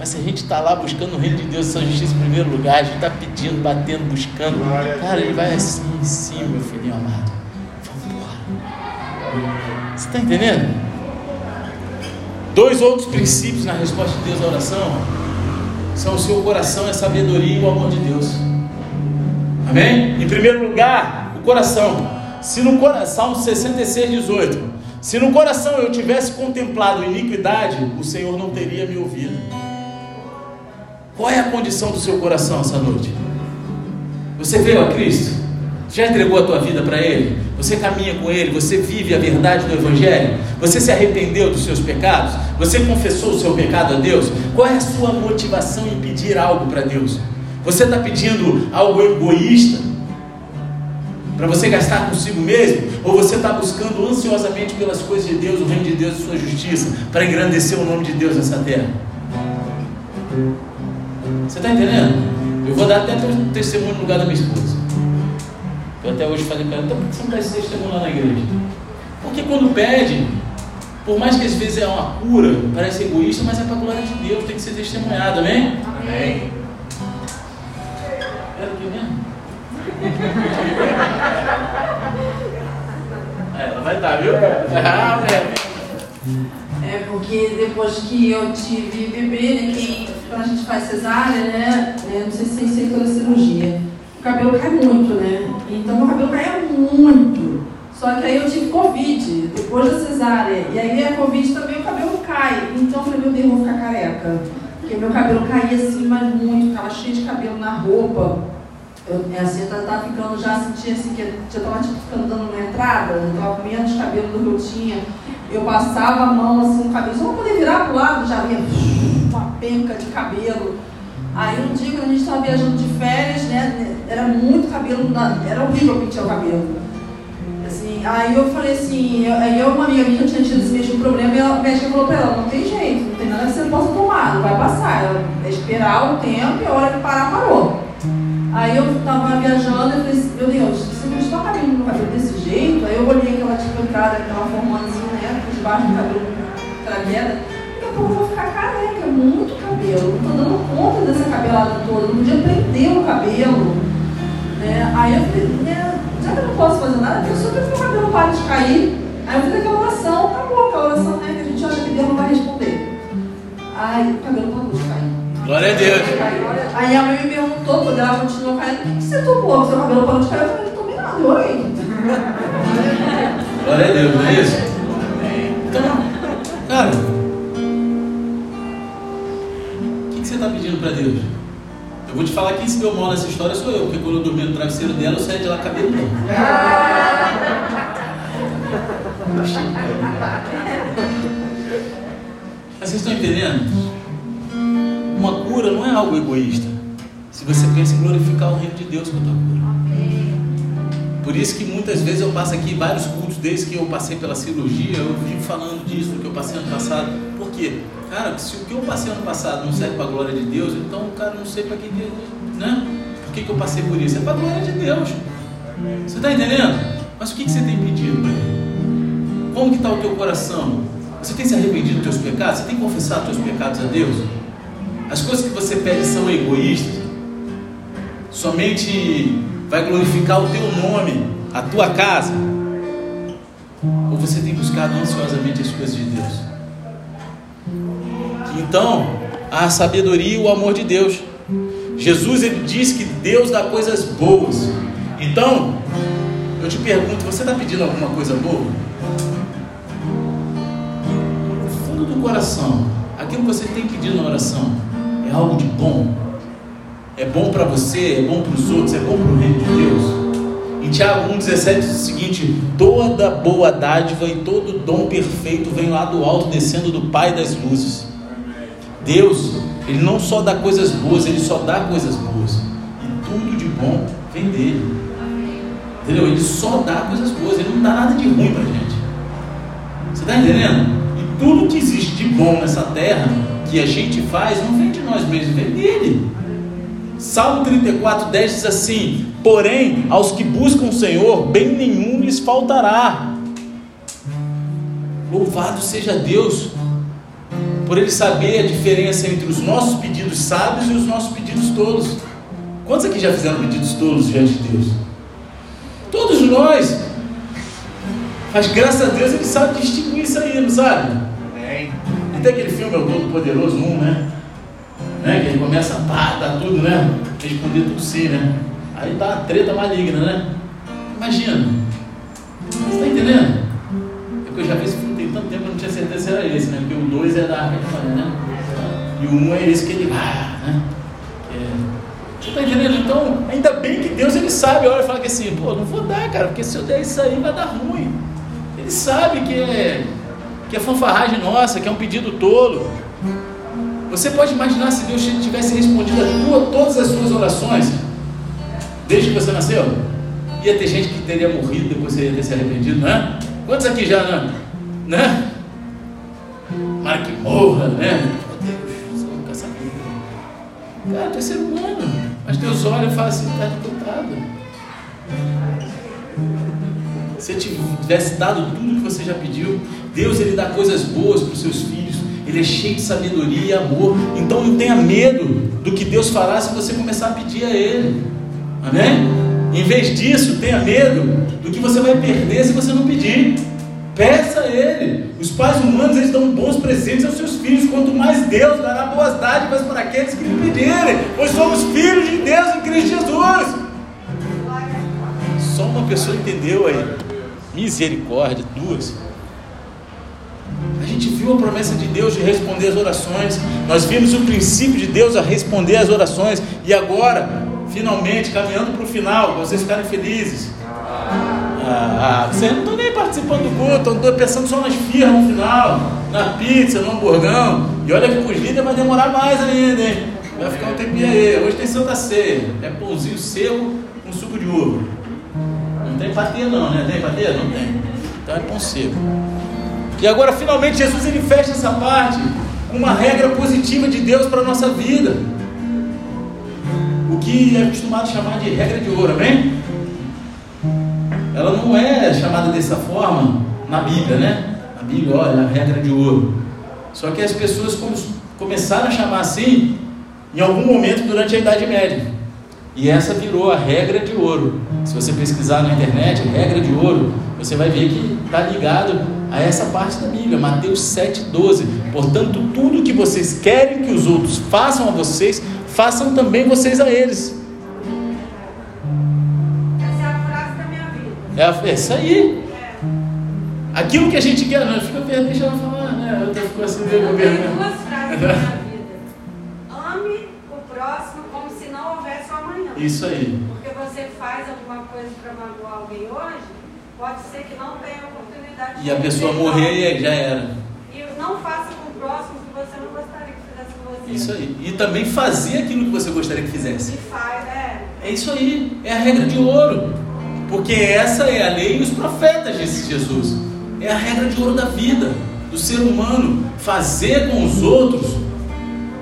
Mas se a gente está lá buscando o reino de Deus, essa justiça em primeiro lugar, a gente está pedindo, batendo, buscando, cara, ele vai assim, sim, meu filhinho amado. Vamos embora. Você está entendendo? Dois outros princípios na resposta de Deus à oração são o seu coração, a sabedoria e o amor de Deus. Amém? Em primeiro lugar, o coração. Se no coração, 66, 18. Se no coração eu tivesse contemplado iniquidade, o Senhor não teria me ouvido. Qual é a condição do seu coração essa noite? Você veio a Cristo? Já entregou a tua vida para Ele? Você caminha com Ele? Você vive a verdade do Evangelho? Você se arrependeu dos seus pecados? Você confessou o seu pecado a Deus? Qual é a sua motivação em pedir algo para Deus? Você está pedindo algo egoísta para você gastar consigo mesmo? Ou você está buscando ansiosamente pelas coisas de Deus, o reino de Deus e sua justiça, para engrandecer o nome de Deus nessa terra? Você está entendendo? Eu vou dar até um testemunho no lugar da minha esposa. Eu até hoje falei para ela, então por que você não dá esse testemunho lá na igreja? Porque quando pede, por mais que às vezes é uma cura, parece egoísta, mas é para a glória de Deus, tem que ser testemunhado, amém? Amém. Era o que mesmo? é, ela vai estar, viu? Ah, é porque depois que eu tive bebê, né, que quando a gente faz cesárea, né, né não sei se sei pela cirurgia, o cabelo cai muito, né? Então o cabelo caia muito. Só que aí eu tive Covid, depois da cesárea. E aí a Covid também o cabelo cai. Então eu falei, meu Deus, vou ficar careca. Porque meu cabelo caía assim, mas muito, ficava cheio de cabelo na roupa. Eu, é assim, eu tava ficando, já sentia assim, que já tava tipo, ficando dando uma entrada, eu tava com menos cabelo do que eu tinha. Eu passava a mão assim no cabelo, só pra poder virar pro lado, já vinha uma penca de cabelo. Aí um dia quando a gente estava viajando de férias, né, era muito cabelo, era horrível pentear o cabelo. Assim, aí eu falei assim, eu, aí eu, uma amiga minha tinha tido esse mesmo problema e a médica falou para ela, não tem jeito, não tem nada que você não possa tomar, não vai passar. É esperar o tempo e a hora que parar, parou. Aí eu tava viajando e falei assim, meu Deus, se não está cabelo no cabelo desse jeito, aí eu olhei aquela tipo entrada, aquela formãzinha, né, por debaixo do cabelo, aquela eu vou ficar careca, muito cabelo, não tô dando conta dessa cabelada toda, não podia prender o cabelo. Né? Aí eu falei, né, já que eu não posso fazer nada, eu só que o cabelo para de cair. Aí eu fiz aquela oração, acabou aquela oração, né, que a gente acha que Deus não vai responder. Aí o cabelo parou de cair. Glória a Deus. Aí a mãe me perguntou, quando ela continuou caindo, o que você tomou? Seu cabelo parou de cair? Eu falei, não tomei nada, eu orei. Glória a Deus, não é isso? Então, cara, quem se deu mal nessa história sou eu, porque quando eu dormi no travesseiro dela, eu saí de lá cabeludão. Mas vocês estão entendendo? Uma cura não é algo egoísta. Se você pensa em glorificar o reino de Deus com a tua cura. Por isso que muitas vezes eu passo aqui vários cultos, desde que eu passei pela cirurgia, eu vivo falando disso, do que eu passei ano passado. Por quê? Cara, se o que eu passei ano passado não serve para a glória de Deus, então, cara, não sei para que, né? Por que, que eu passei por isso? É para a glória de Deus. Você está entendendo? Mas o que, que você tem pedido? Como que está o teu coração? Você tem se arrependido dos teus pecados? Você tem confessado os teus pecados a Deus? As coisas que você pede são egoístas? Somente vai glorificar o teu nome, a tua casa? Ou você tem buscado ansiosamente as coisas de Deus? Então, a sabedoria e o amor de Deus. Jesus ele diz que Deus dá coisas boas. Então, eu te pergunto, você está pedindo alguma coisa boa? No fundo do coração, aquilo que você tem pedido na oração é algo de bom? É bom para você, é bom para os outros, é bom para o reino de Deus? Em Tiago 1,17 diz o seguinte: toda boa dádiva e todo dom perfeito vem lá do alto, descendo do Pai das luzes Deus, Ele não só dá coisas boas, Ele só dá coisas boas. E tudo de bom vem dele. Entendeu? Ele só dá coisas boas, Ele não dá nada de ruim para gente. Você está entendendo? E tudo que existe de bom nessa terra, que a gente faz, não vem de nós mesmos, vem dele. Salmo 34, 10 diz assim: Porém, aos que buscam o Senhor, bem nenhum lhes faltará. Louvado seja Deus por ele saber a diferença entre os nossos pedidos sábios e os nossos pedidos tolos. Quantos aqui já fizeram pedidos tolos diante de Deus? Todos nós. Mas graças a Deus ele sabe distinguir isso aí, não sabe? E tem aquele filme, é o Todo Poderoso 1, né? Né? Que ele começa a pá, dar tudo, né? Responder tudo sim, né? Aí dá uma treta maligna, né? Imagina. Você está entendendo? É que eu já vi esse filme tanto tempo eu não tinha certeza se era esse, né? Porque o 2 é da Arca Noé, né? E o 1 um é esse que ele. Ah, né? É. Você está entendendo? Então, ainda bem que Deus ele sabe, olha e fala que assim, pô, não vou dar, cara, porque se eu der isso aí vai dar ruim. Ele sabe que é, que é fanfarragem nossa, que é um pedido tolo. Você pode imaginar se Deus tivesse respondido a tua, todas as suas orações desde que você nasceu? Ia ter gente que teria morrido depois você ia ter se arrependido, não é? Quantos aqui já, não? né? Para que morra, né? Deus, você nunca sabia. Cara, tu é ser humano. Mas Deus olha e fala assim, tá coitado. Se tivesse dado tudo que você já pediu, Deus ele dá coisas boas para os seus filhos. Ele é cheio de sabedoria e amor. Então não tenha medo do que Deus fará se você começar a pedir a Ele. Amém? Em vez disso, tenha medo do que você vai perder se você não pedir. Peça a Ele. Os pais humanos eles dão bons presentes aos seus filhos, quanto mais Deus dará boas dádivas para aqueles que lhe pedirem, pois somos filhos de Deus em Cristo Jesus. Só uma pessoa entendeu aí. Misericórdia, duas. A gente viu a promessa de Deus de responder as orações, nós vimos o princípio de Deus a responder as orações, e agora, finalmente, caminhando para o final, vocês ficarem felizes. Ah, vocês não estão nem participando do culto, estão pensando só nas firmas no final, na pizza, no hamburgão. E olha que líderes vai demorar mais ainda, hein? Vai ficar um tempinho aí. Hoje tem Santa Ceia. É pãozinho seco com suco de uva. Não tem patê não, né? Tem patê? Não tem. Então é pão seco. E agora finalmente Jesus ele fecha essa parte uma regra positiva de Deus para a nossa vida. O que é acostumado chamar de regra de ouro, amém? ela não é chamada dessa forma na Bíblia, né? A Bíblia, olha, a regra de ouro. Só que as pessoas começaram a chamar assim em algum momento durante a Idade Média. E essa virou a regra de ouro. Se você pesquisar na internet, regra de ouro, você vai ver que está ligado a essa parte da Bíblia, Mateus 7,12. Portanto, tudo que vocês querem que os outros façam a vocês, façam também vocês a eles. É, é isso aí. Aquilo que a gente quer, não, fica deixa ela falar, né? Eu ficou assim, meio governo. duas frases na <laughs> vida. Ame o próximo como se não houvesse um Isso aí. Porque você faz alguma coisa para magoar alguém hoje, pode ser que não tenha oportunidade de E a pessoa morrer e já era. E não faça com o próximo que você não gostaria que fizesse com você. Isso aí. E também fazer aquilo que você gostaria que fizesse. E faz, é. É isso aí. É a regra de ouro. Porque essa é a lei e os profetas, disse Jesus. É a regra de ouro da vida, do ser humano. Fazer com os outros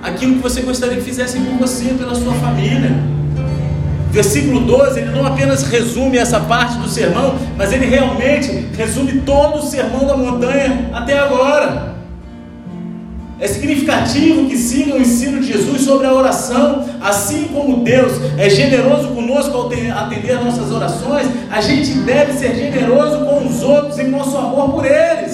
aquilo que você gostaria que fizessem com você, pela sua família. Versículo 12, ele não apenas resume essa parte do sermão, mas ele realmente resume todo o sermão da montanha até agora. É significativo que siga o ensino de Jesus sobre a oração, assim como Deus é generoso conosco ao atender nossas orações, a gente deve ser generoso com os outros em nosso amor por eles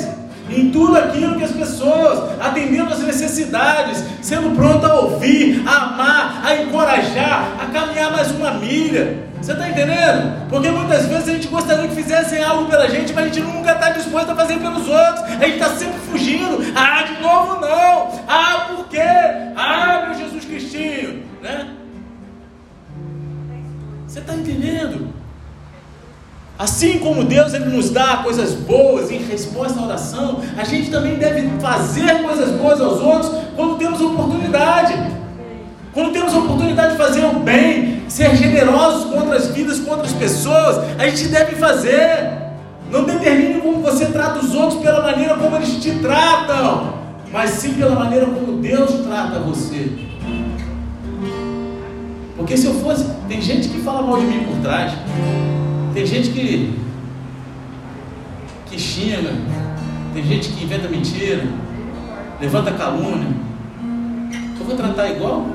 em tudo aquilo que as pessoas, atendendo às necessidades, sendo pronto a ouvir, a amar, a encorajar, a caminhar mais uma milha. Você está entendendo? Porque muitas vezes a gente gostaria que fizessem algo pela gente, mas a gente nunca está disposto a fazer pelos outros. A gente está sempre fugindo. Ah, de novo não. Ah, por quê? Ah, meu Jesus Cristinho. Né? Você está entendendo? Assim como Deus ele nos dá coisas boas em resposta à oração, a gente também deve fazer coisas boas aos outros quando temos oportunidade. Quando temos oportunidade de fazer o bem, ser generosos com outras vidas, com outras pessoas, a gente deve fazer. Não determine como você trata os outros pela maneira como eles te tratam, mas sim pela maneira como Deus trata você. Porque se eu fosse, tem gente que fala mal de mim por trás. Tem gente que, que xinga, tem gente que inventa mentira, levanta calúnia. Eu vou tratar igual?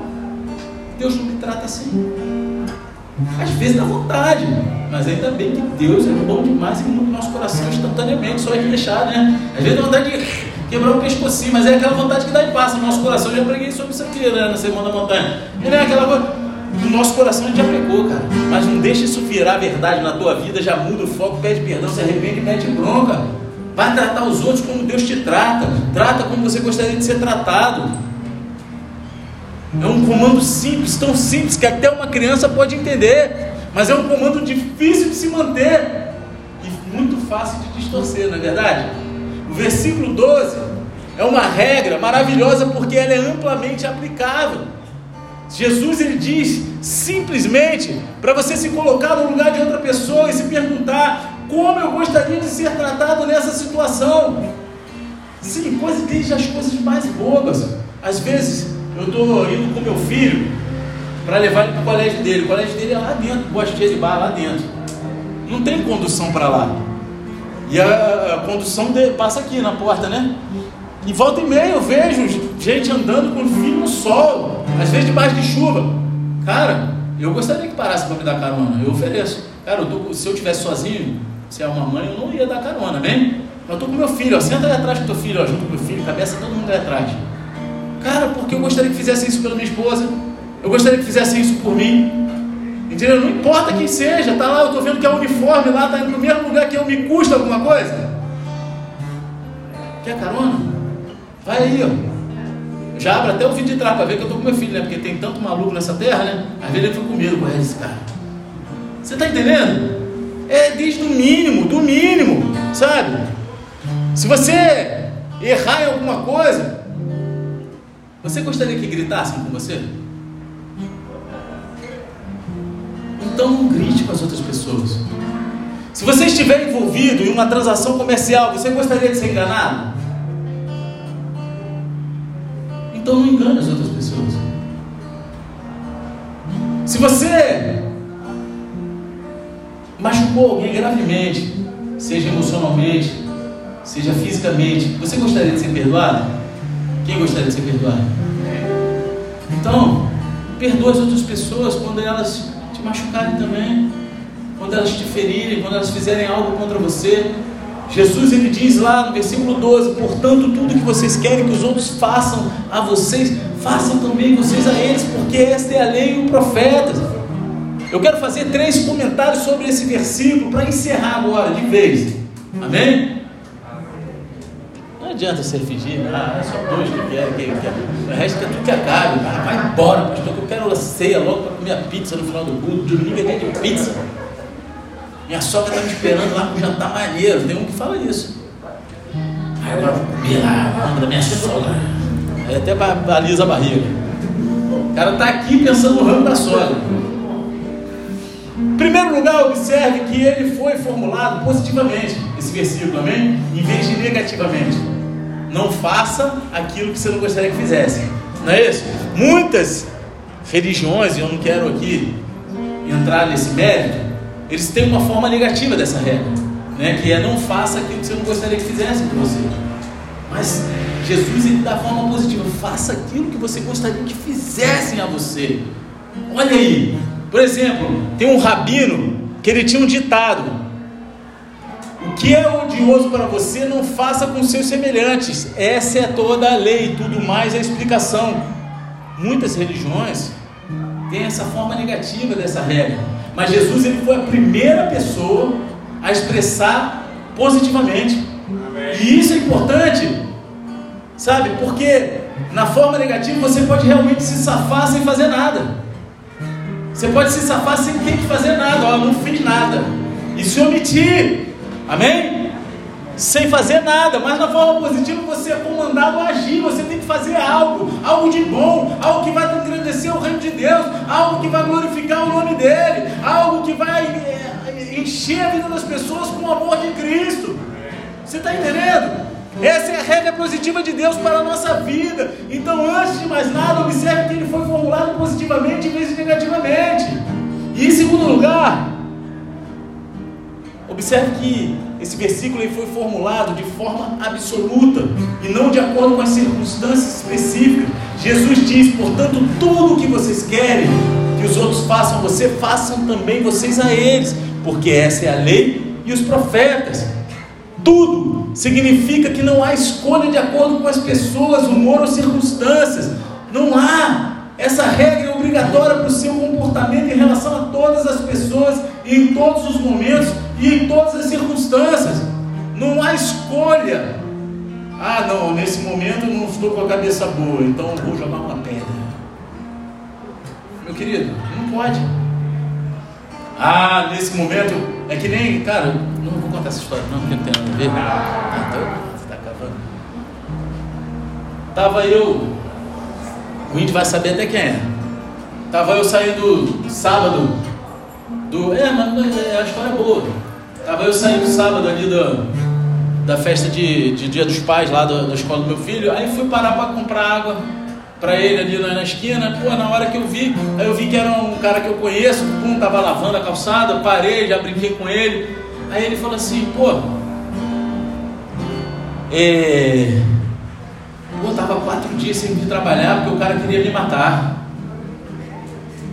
Deus não me trata assim. Às vezes dá vontade, mas ainda bem que Deus é bom demais e muda o nosso coração instantaneamente, só de deixar, né? Às vezes dá vontade de quebrar o pescocinho, mas é aquela vontade que dá em paz no nosso coração. Eu já preguei sobre isso aqui, né, na Semana da Montanha. E não é aquela coisa no nosso coração a gente já pecou, cara. Mas não deixa isso virar verdade na tua vida, já muda o foco, pede perdão, se arrepende e mete bronca. Vai tratar os outros como Deus te trata. Trata como você gostaria de ser tratado. É um comando simples, tão simples que até uma criança pode entender. Mas é um comando difícil de se manter e muito fácil de distorcer, não é verdade? O versículo 12 é uma regra maravilhosa porque ela é amplamente aplicável. Jesus ele diz simplesmente para você se colocar no lugar de outra pessoa e se perguntar como eu gostaria de ser tratado nessa situação. Sim, coisas desde as coisas mais bobas. Às vezes eu estou indo com meu filho para levar ele para o colégio dele. O colégio dele é lá dentro, Boa Cheia de Bar, lá dentro. Não tem condução para lá. E a, a condução de, passa aqui na porta, né? E volta e meia eu vejo gente andando com o filho no sol, às vezes debaixo de chuva. Cara, eu gostaria que parasse para me dar carona, eu ofereço. Cara, eu tô, se eu estivesse sozinho, se é uma mãe, eu não ia dar carona, bem? Eu estou com meu filho, ó, senta aí atrás com teu filho, ó, junto com meu filho, cabeça todo mundo aí atrás. Cara, porque eu gostaria que fizesse isso pela minha esposa, eu gostaria que fizesse isso por mim. Entendeu? Não importa quem seja, tá lá, eu estou vendo que é uniforme lá, tá no mesmo lugar que eu, me custa alguma coisa? Quer carona? Vai aí, ó. Já abre até o vídeo de trás para ver que eu tô com meu filho, né? Porque tem tanto maluco nessa terra, né? Às vezes ele fica com medo com esse cara. Você tá entendendo? É desde o mínimo, do mínimo, sabe? Se você errar em alguma coisa, você gostaria que gritassem com você? Então não grite com as outras pessoas. Se você estiver envolvido em uma transação comercial, você gostaria de ser enganado? Então não engane as outras pessoas. Se você machucou alguém gravemente, seja emocionalmente, seja fisicamente, você gostaria de ser perdoado? Quem gostaria de ser perdoado? Então, perdoa as outras pessoas quando elas te machucarem também, quando elas te ferirem, quando elas fizerem algo contra você. Jesus ele diz lá no versículo 12: Portanto, tudo que vocês querem que os outros façam a vocês, façam também vocês a eles, porque esta é a lei e o profeta. Eu quero fazer três comentários sobre esse versículo para encerrar agora de vez. Amém? Não adianta você fingir, ah, é só dois que querem, que. O resto é tudo que acabe. Ah, vai embora, pastor, que eu quero ceia logo para comer a pizza no final do culto. Domingo é dia de pizza. Minha sogra está me esperando lá com um jantar maneiro. Tem um que fala isso. Aí agora vou comer lá, da minha sogra. Aí até baliza a barriga. O cara está aqui pensando no ramo da sogra. Em primeiro lugar, observe que ele foi formulado positivamente, esse versículo, amém? Em vez de negativamente. Não faça aquilo que você não gostaria que fizesse. Não é isso? Muitas religiões, e eu não quero aqui entrar nesse mérito, eles têm uma forma negativa dessa regra, né? que é não faça aquilo que você não gostaria que fizesse com você. Mas Jesus ele dá forma positiva, faça aquilo que você gostaria que fizessem a você. Olha aí, por exemplo, tem um rabino que ele tinha um ditado: O que é odioso para você, não faça com seus semelhantes. Essa é toda a lei, tudo mais é explicação. Muitas religiões têm essa forma negativa dessa regra, mas Jesus ele foi a primeira pessoa a expressar positivamente. E isso é importante, sabe? Porque na forma negativa você pode realmente se safar sem fazer nada. Você pode se safar sem ter que fazer nada, ó, não fiz nada. E se omitir, amém? Sem fazer nada, mas na forma positiva você é comandado a agir, você tem que fazer algo, algo de bom, algo que vai engrandecer o reino de Deus, algo que vai glorificar o nome dele, algo que vai é, encher a vida das pessoas com o amor de Cristo. Você está entendendo? Essa é a regra positiva de Deus para a nossa vida. Então, antes de mais nada, observe que ele foi formulado positivamente em vez de negativamente. E em segundo lugar, observe que esse versículo foi formulado de forma absoluta e não de acordo com as circunstâncias específicas. Jesus diz: portanto, tudo o que vocês querem que os outros façam você, façam também vocês a eles, porque essa é a lei e os profetas. Tudo significa que não há escolha de acordo com as pessoas, humor ou circunstâncias. Não há. Essa regra é obrigatória para o seu comportamento em relação a todas as pessoas, em todos os momentos e em todas as circunstâncias. Não há escolha. Ah, não, nesse momento eu não estou com a cabeça boa, então vou jogar uma pedra. Meu querido, não pode. Ah, nesse momento, é que nem, cara, não vou contar essa história, não, porque não tem nada a ver. Ah, então, você está cavando. Tava eu, o índio vai saber até quem é. Tava eu saindo sábado do. É, mas é, a história é boa. Tava eu saindo sábado ali do, da festa de, de Dia dos Pais lá da, da escola do meu filho. Aí fui parar para comprar água para ele ali na, na, esquina. Pô, na hora que eu vi, aí eu vi que era um cara que eu conheço, pum, tava lavando a calçada, parei, já brinquei com ele. Aí ele falou assim, pô, é, pô, tava quatro dias sem vir trabalhar porque o cara queria me matar.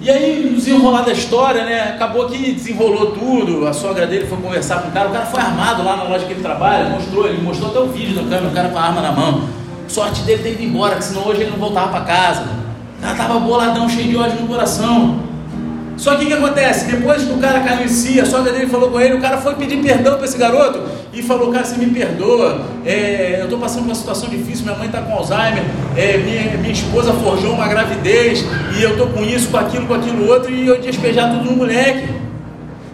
E aí, desenrolar da história, né? Acabou que desenrolou tudo. A sogra dele foi conversar com o cara. O cara foi armado lá na loja que ele trabalha, mostrou, ele mostrou até o vídeo do câmera, o cara com a arma na mão. Sorte dele ter ido embora, que senão hoje ele não voltava para casa. Ela estava boladão, cheio de ódio no coração. Só que o que acontece? Depois que o cara caiu em si, a sogra dele falou com ele, o cara foi pedir perdão para esse garoto e falou: Cara, você me perdoa, é, eu estou passando por uma situação difícil, minha mãe está com Alzheimer, é, minha, minha esposa forjou uma gravidez e eu estou com isso, com aquilo, com aquilo outro e eu despejar tudo no moleque.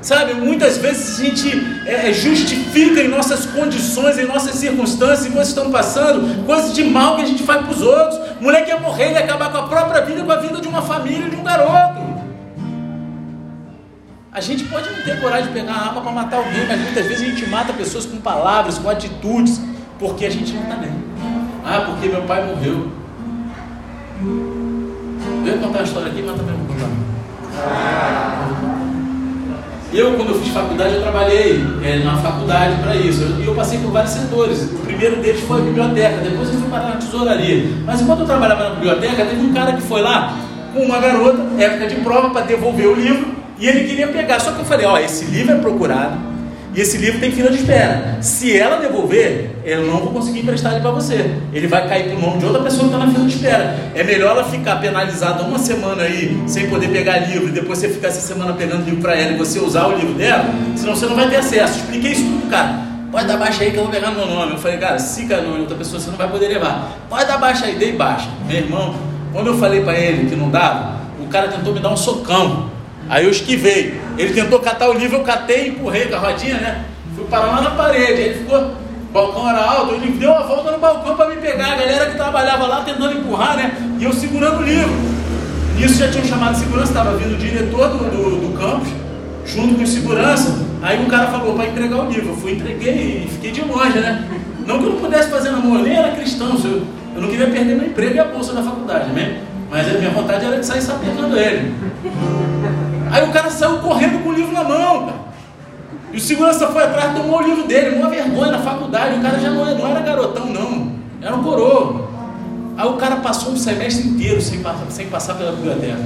Sabe, muitas vezes a gente é, justifica em nossas condições, em nossas circunstâncias, em coisas que estão passando, coisas de mal que a gente faz para os outros. O moleque ia morrer, ia acabar com a própria vida, com a vida de uma família, de um garoto. A gente pode não ter coragem de pegar a arma para matar alguém, mas muitas vezes a gente mata pessoas com palavras, com atitudes, porque a gente não está bem. Ah, porque meu pai morreu. Eu ia contar uma história aqui, mas também vou contar. Eu, quando eu fiz faculdade, eu trabalhei é, na faculdade para isso. E eu, eu, passei por vários setores. O primeiro deles foi a biblioteca, depois eu fui parar na tesouraria. Mas enquanto eu trabalhava na biblioteca, teve um cara que foi lá com uma garota, época de prova, para devolver o livro, e ele queria pegar. Só que eu falei: Ó, esse livro é procurado, e esse livro tem fila de espera. Se ela devolver, eu não vou conseguir emprestar ele para você. Ele vai cair para o nome de outra pessoa que está na fila de espera. É melhor ela ficar penalizada uma semana aí, sem poder pegar livro, e depois você ficar essa semana pegando livro para ela e você usar o livro dela, senão você não vai ter acesso. Expliquei isso tudo, cara. Pode dar baixa aí que eu vou pegar meu nome. Eu falei, cara, se caiu no outra pessoa, você não vai poder levar. Pode dar baixa aí, dei baixa. Meu irmão, quando eu falei para ele que não dava, o cara tentou me dar um socão. Aí eu esquivei. Ele tentou catar o livro, eu catei empurrei com a rodinha, né? Fui parar lá na parede. Aí ele ficou, o balcão era alto, ele deu uma volta no balcão para me pegar. A galera que trabalhava lá tentando empurrar, né? E eu segurando o livro. Nisso já tinham chamado segurança, estava vindo o diretor do, do, do campus, junto com o segurança. Aí o cara falou para entregar o livro. Eu fui, entreguei e fiquei de longe, né? Não que eu não pudesse fazer namoro, nem era cristão. Eu, eu não queria perder meu emprego e a bolsa da faculdade, né? Mas a minha vontade era de sair sapecando ele. Aí o cara saiu correndo com o livro na mão. E o segurança foi atrás, tomou o livro dele, uma vergonha na faculdade. O cara já não, não era garotão, não. Era um coroa. Aí o cara passou um semestre inteiro sem, sem passar pela biblioteca.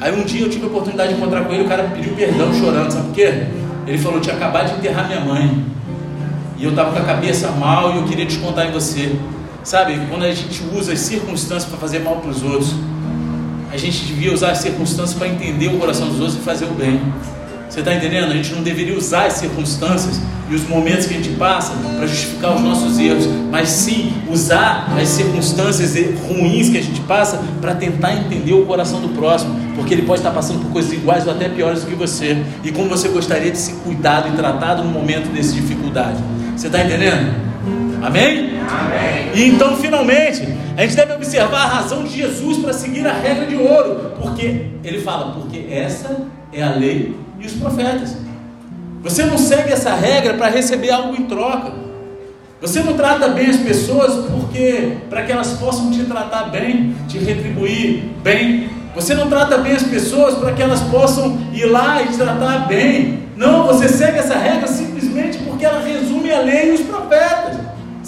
Aí um dia eu tive a oportunidade de encontrar com ele, o cara pediu perdão chorando, sabe por quê? Ele falou, tinha acabado de enterrar minha mãe. E eu estava com a cabeça mal e eu queria descontar em você. Sabe, quando a gente usa as circunstâncias para fazer mal para os outros, a gente devia usar as circunstâncias para entender o coração dos outros e fazer o bem. Você está entendendo? A gente não deveria usar as circunstâncias e os momentos que a gente passa para justificar os nossos erros, mas sim usar as circunstâncias ruins que a gente passa para tentar entender o coração do próximo, porque ele pode estar passando por coisas iguais ou até piores do que você, e como você gostaria de ser cuidado e tratado no momento dessa dificuldade. Você está entendendo? Amém? Amém? E então, finalmente, a gente deve observar a razão de Jesus para seguir a regra de ouro, porque ele fala, porque essa é a lei e os profetas. Você não segue essa regra para receber algo em troca. Você não trata bem as pessoas porque para que elas possam te tratar bem, te retribuir bem. Você não trata bem as pessoas para que elas possam ir lá e te tratar bem. Não, você segue essa regra simplesmente porque ela resume a lei e os profetas.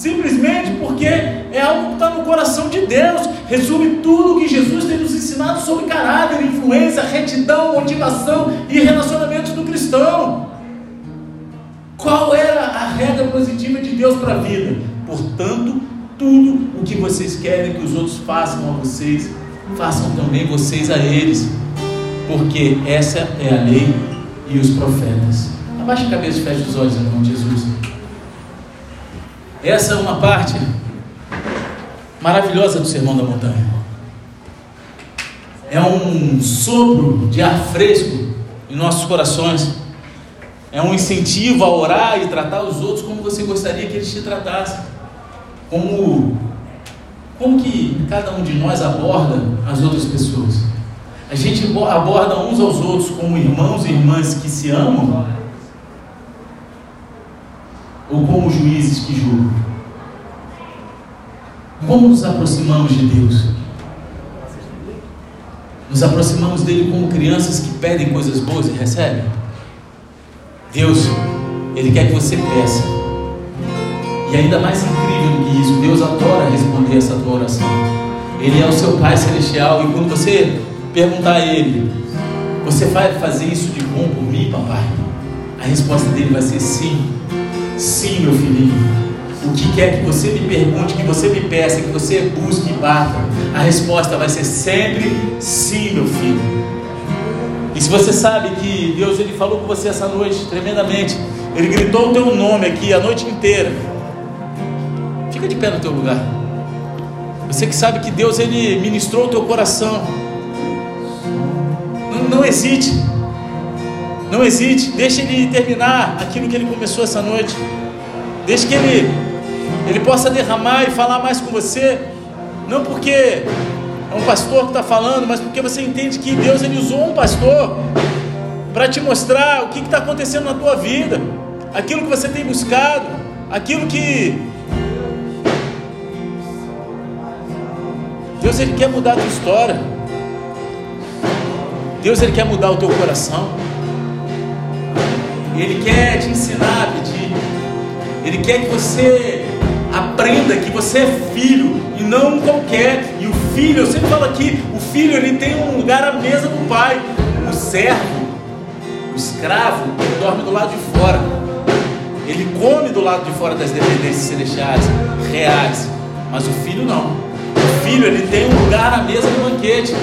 Simplesmente porque é algo que está no coração de Deus, resume tudo o que Jesus tem nos ensinado sobre caráter, influência, retidão, motivação e relacionamentos do cristão. Qual era a regra positiva de Deus para a vida? Portanto, tudo o que vocês querem que os outros façam a vocês, façam também vocês a eles, porque essa é a lei e os profetas. Abaixe a cabeça e feche os olhos em nome de Jesus. Essa é uma parte maravilhosa do Sermão da Montanha. É um sopro de ar fresco em nossos corações. É um incentivo a orar e tratar os outros como você gostaria que eles te tratassem. Como, como que cada um de nós aborda as outras pessoas. A gente aborda uns aos outros como irmãos e irmãs que se amam ou como juízes que julgam? Como nos aproximamos de Deus? Nos aproximamos dele como crianças que pedem coisas boas e recebem? Deus, Ele quer que você peça. E ainda mais incrível do que isso, Deus adora responder essa tua oração. Ele é o seu Pai Celestial e quando você perguntar a Ele, você vai fazer isso de bom por mim, papai? A resposta dele vai ser sim. Sim, meu filhinho. O que quer que você me pergunte, que você me peça, que você busque e bata, a resposta vai ser sempre sim, meu filho. E se você sabe que Deus ele falou com você essa noite tremendamente, ele gritou o teu nome aqui a noite inteira. Fica de pé no teu lugar. Você que sabe que Deus ele ministrou o teu coração. Não, não hesite. Não hesite, deixe ele terminar aquilo que ele começou essa noite. Deixe que ele, ele possa derramar e falar mais com você. Não porque é um pastor que está falando, mas porque você entende que Deus ele usou um pastor para te mostrar o que está acontecendo na tua vida, aquilo que você tem buscado, aquilo que Deus ele quer mudar a tua história. Deus ele quer mudar o teu coração. Ele quer te ensinar a pedir. Ele quer que você aprenda que você é filho e não qualquer. E o filho, eu sempre falo aqui, o filho ele tem um lugar à mesa do pai. O servo, o escravo, ele dorme do lado de fora. Ele come do lado de fora das dependências celestiais, reais. Mas o filho não. O filho ele tem um lugar à mesa do banquete.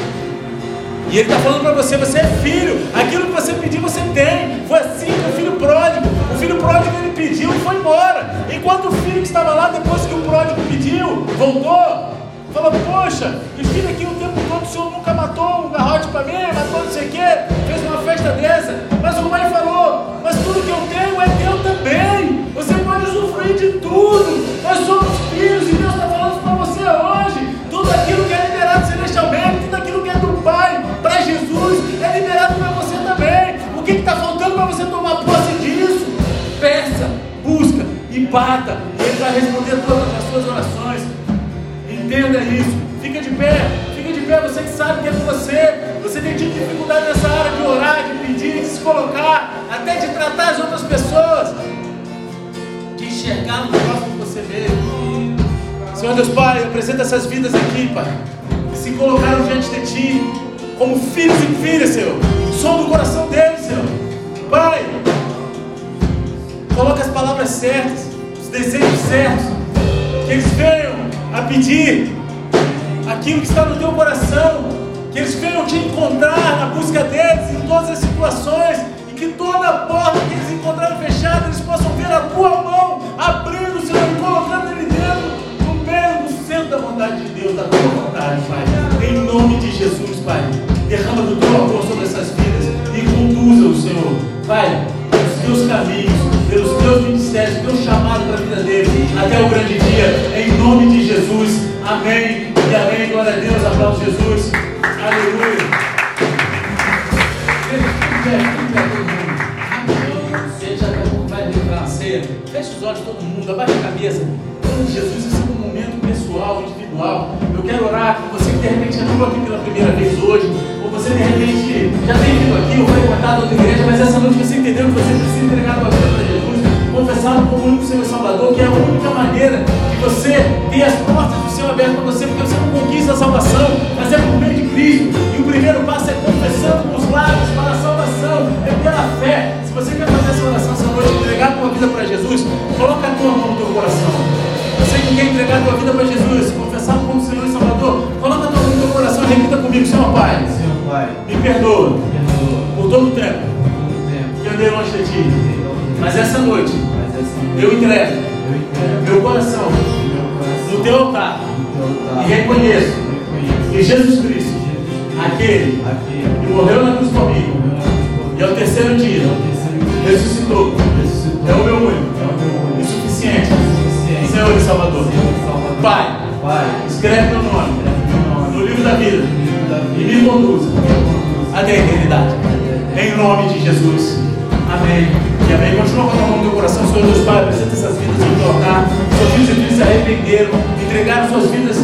E ele está falando para você, você é filho, aquilo que você pediu você tem. Foi assim que o filho pródigo. O filho pródigo ele pediu e foi embora. Enquanto o filho que estava lá, depois que o pródigo pediu, voltou, falou: Poxa, eu estive aqui o tempo todo, o senhor nunca matou um garrote para mim, matou não sei o quê, fez uma festa dessa. Mas o pai falou: Mas tudo que eu tenho é teu também. Você pode usufruir de tudo. Nós somos filhos e e bata. Ele vai responder todas as suas orações. Entenda isso. Fica de pé. Fica de pé. Você que sabe que é com você. Você tem tido dificuldade nessa área de orar, de pedir, de se colocar, até de tratar as outras pessoas. De enxergar no próximo você mesmo. Senhor Deus Pai, apresenta essas vidas aqui, Pai. Que se colocaram diante de Ti como filhos e filhas, Senhor. Som do coração deles, Senhor. Pai, coloca as palavras certas, desejos certos. Que eles venham a pedir aquilo que está no teu coração. Que eles venham te encontrar na busca deles em todas as situações. E que toda porta que eles encontrarem fechada, eles possam ver a tua mão abrindo, Senhor, e colocando ele dentro, no meio, no centro da vontade de Deus, da tua vontade, Pai. Em nome de Jesus, Pai. Derrama do teu amor sobre essas vidas e conduza-os, Senhor. Pai, pelos teus caminhos, pelos teus ministérios, teu chamado para a vida deles, até o grande dia, em nome de Jesus. Amém e amém. Glória a Deus, aplausos Jesus. Aleluia. Feche os olhos todo mundo, abaixa a cabeça. Em Jesus, esse é um momento pessoal, individual. Eu quero orar com você que de repente entrou aqui pela primeira vez hoje, ou você de repente já tem vindo aqui ou frequentado outra igreja, mas essa noite você entendeu que você precisa entregar a sua vida para Jesus, confessá-lo como o único Senhor e Salvador, que é a única maneira de você ter as portas do céu abertas para você, porque você não conquista a salvação, mas é por meio de Cristo. E o primeiro passo é confessando com os lábios para a salvação, é pela fé. Se você quer fazer essa oração essa noite, entregar a tua vida para Jesus, coloca a tua mão no teu coração. Você que quer entregar a tua vida para Jesus, confessar como Senhor e Salvador, coloca a tua mão no teu coração e repita comigo, Senhor Pai. Senhor Pai, Me perdoa me perdoa por todo o tempo por todo o tempo que eu andei longe de Ti. Mas essa noite eu entrego. Eu entrego meu coração. No Teu altar. E reconheço que Jesus Cristo, aquele que morreu na cruz por e ao terceiro dia ressuscitou, é o meu único. É o meu e único suficiente. Suficiente. Senhor e Salvador. Pai, escreve meu nome no livro da vida e me conduza até a eternidade. Em nome de Jesus. Amém. E amém. Continua com a mão no teu coração, Senhor Deus Pai, apresenta essas vidas no teu altar. Seus filhos e filhas se arrependeram, entregaram suas vidas,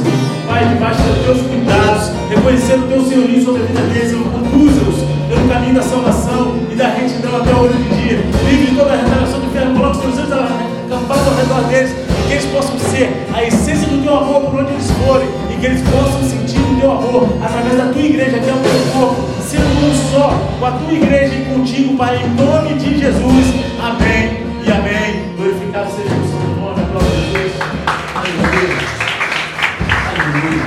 Pai, debaixo dos teus cuidados, reconhecendo o teu senhorio sobre a vida deles, Senhor, conduza-os pelo caminho da salvação e da retidão até o grande dia. Livre de toda a retaliação do inferno, coloque os teus anjos acampados ao redor deles, e que eles possam ser a essência do teu amor por onde eles forem, e que eles possam sentir o teu amor através da tua igreja, que é o teu corpo, sendo um só com a tua igreja e contigo, Pai, em nome de Jesus. Amém e amém. Glorificado seja o seu nome, aplausos a Jesus. Aleluia. Aleluia.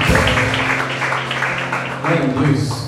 Glória a Deus.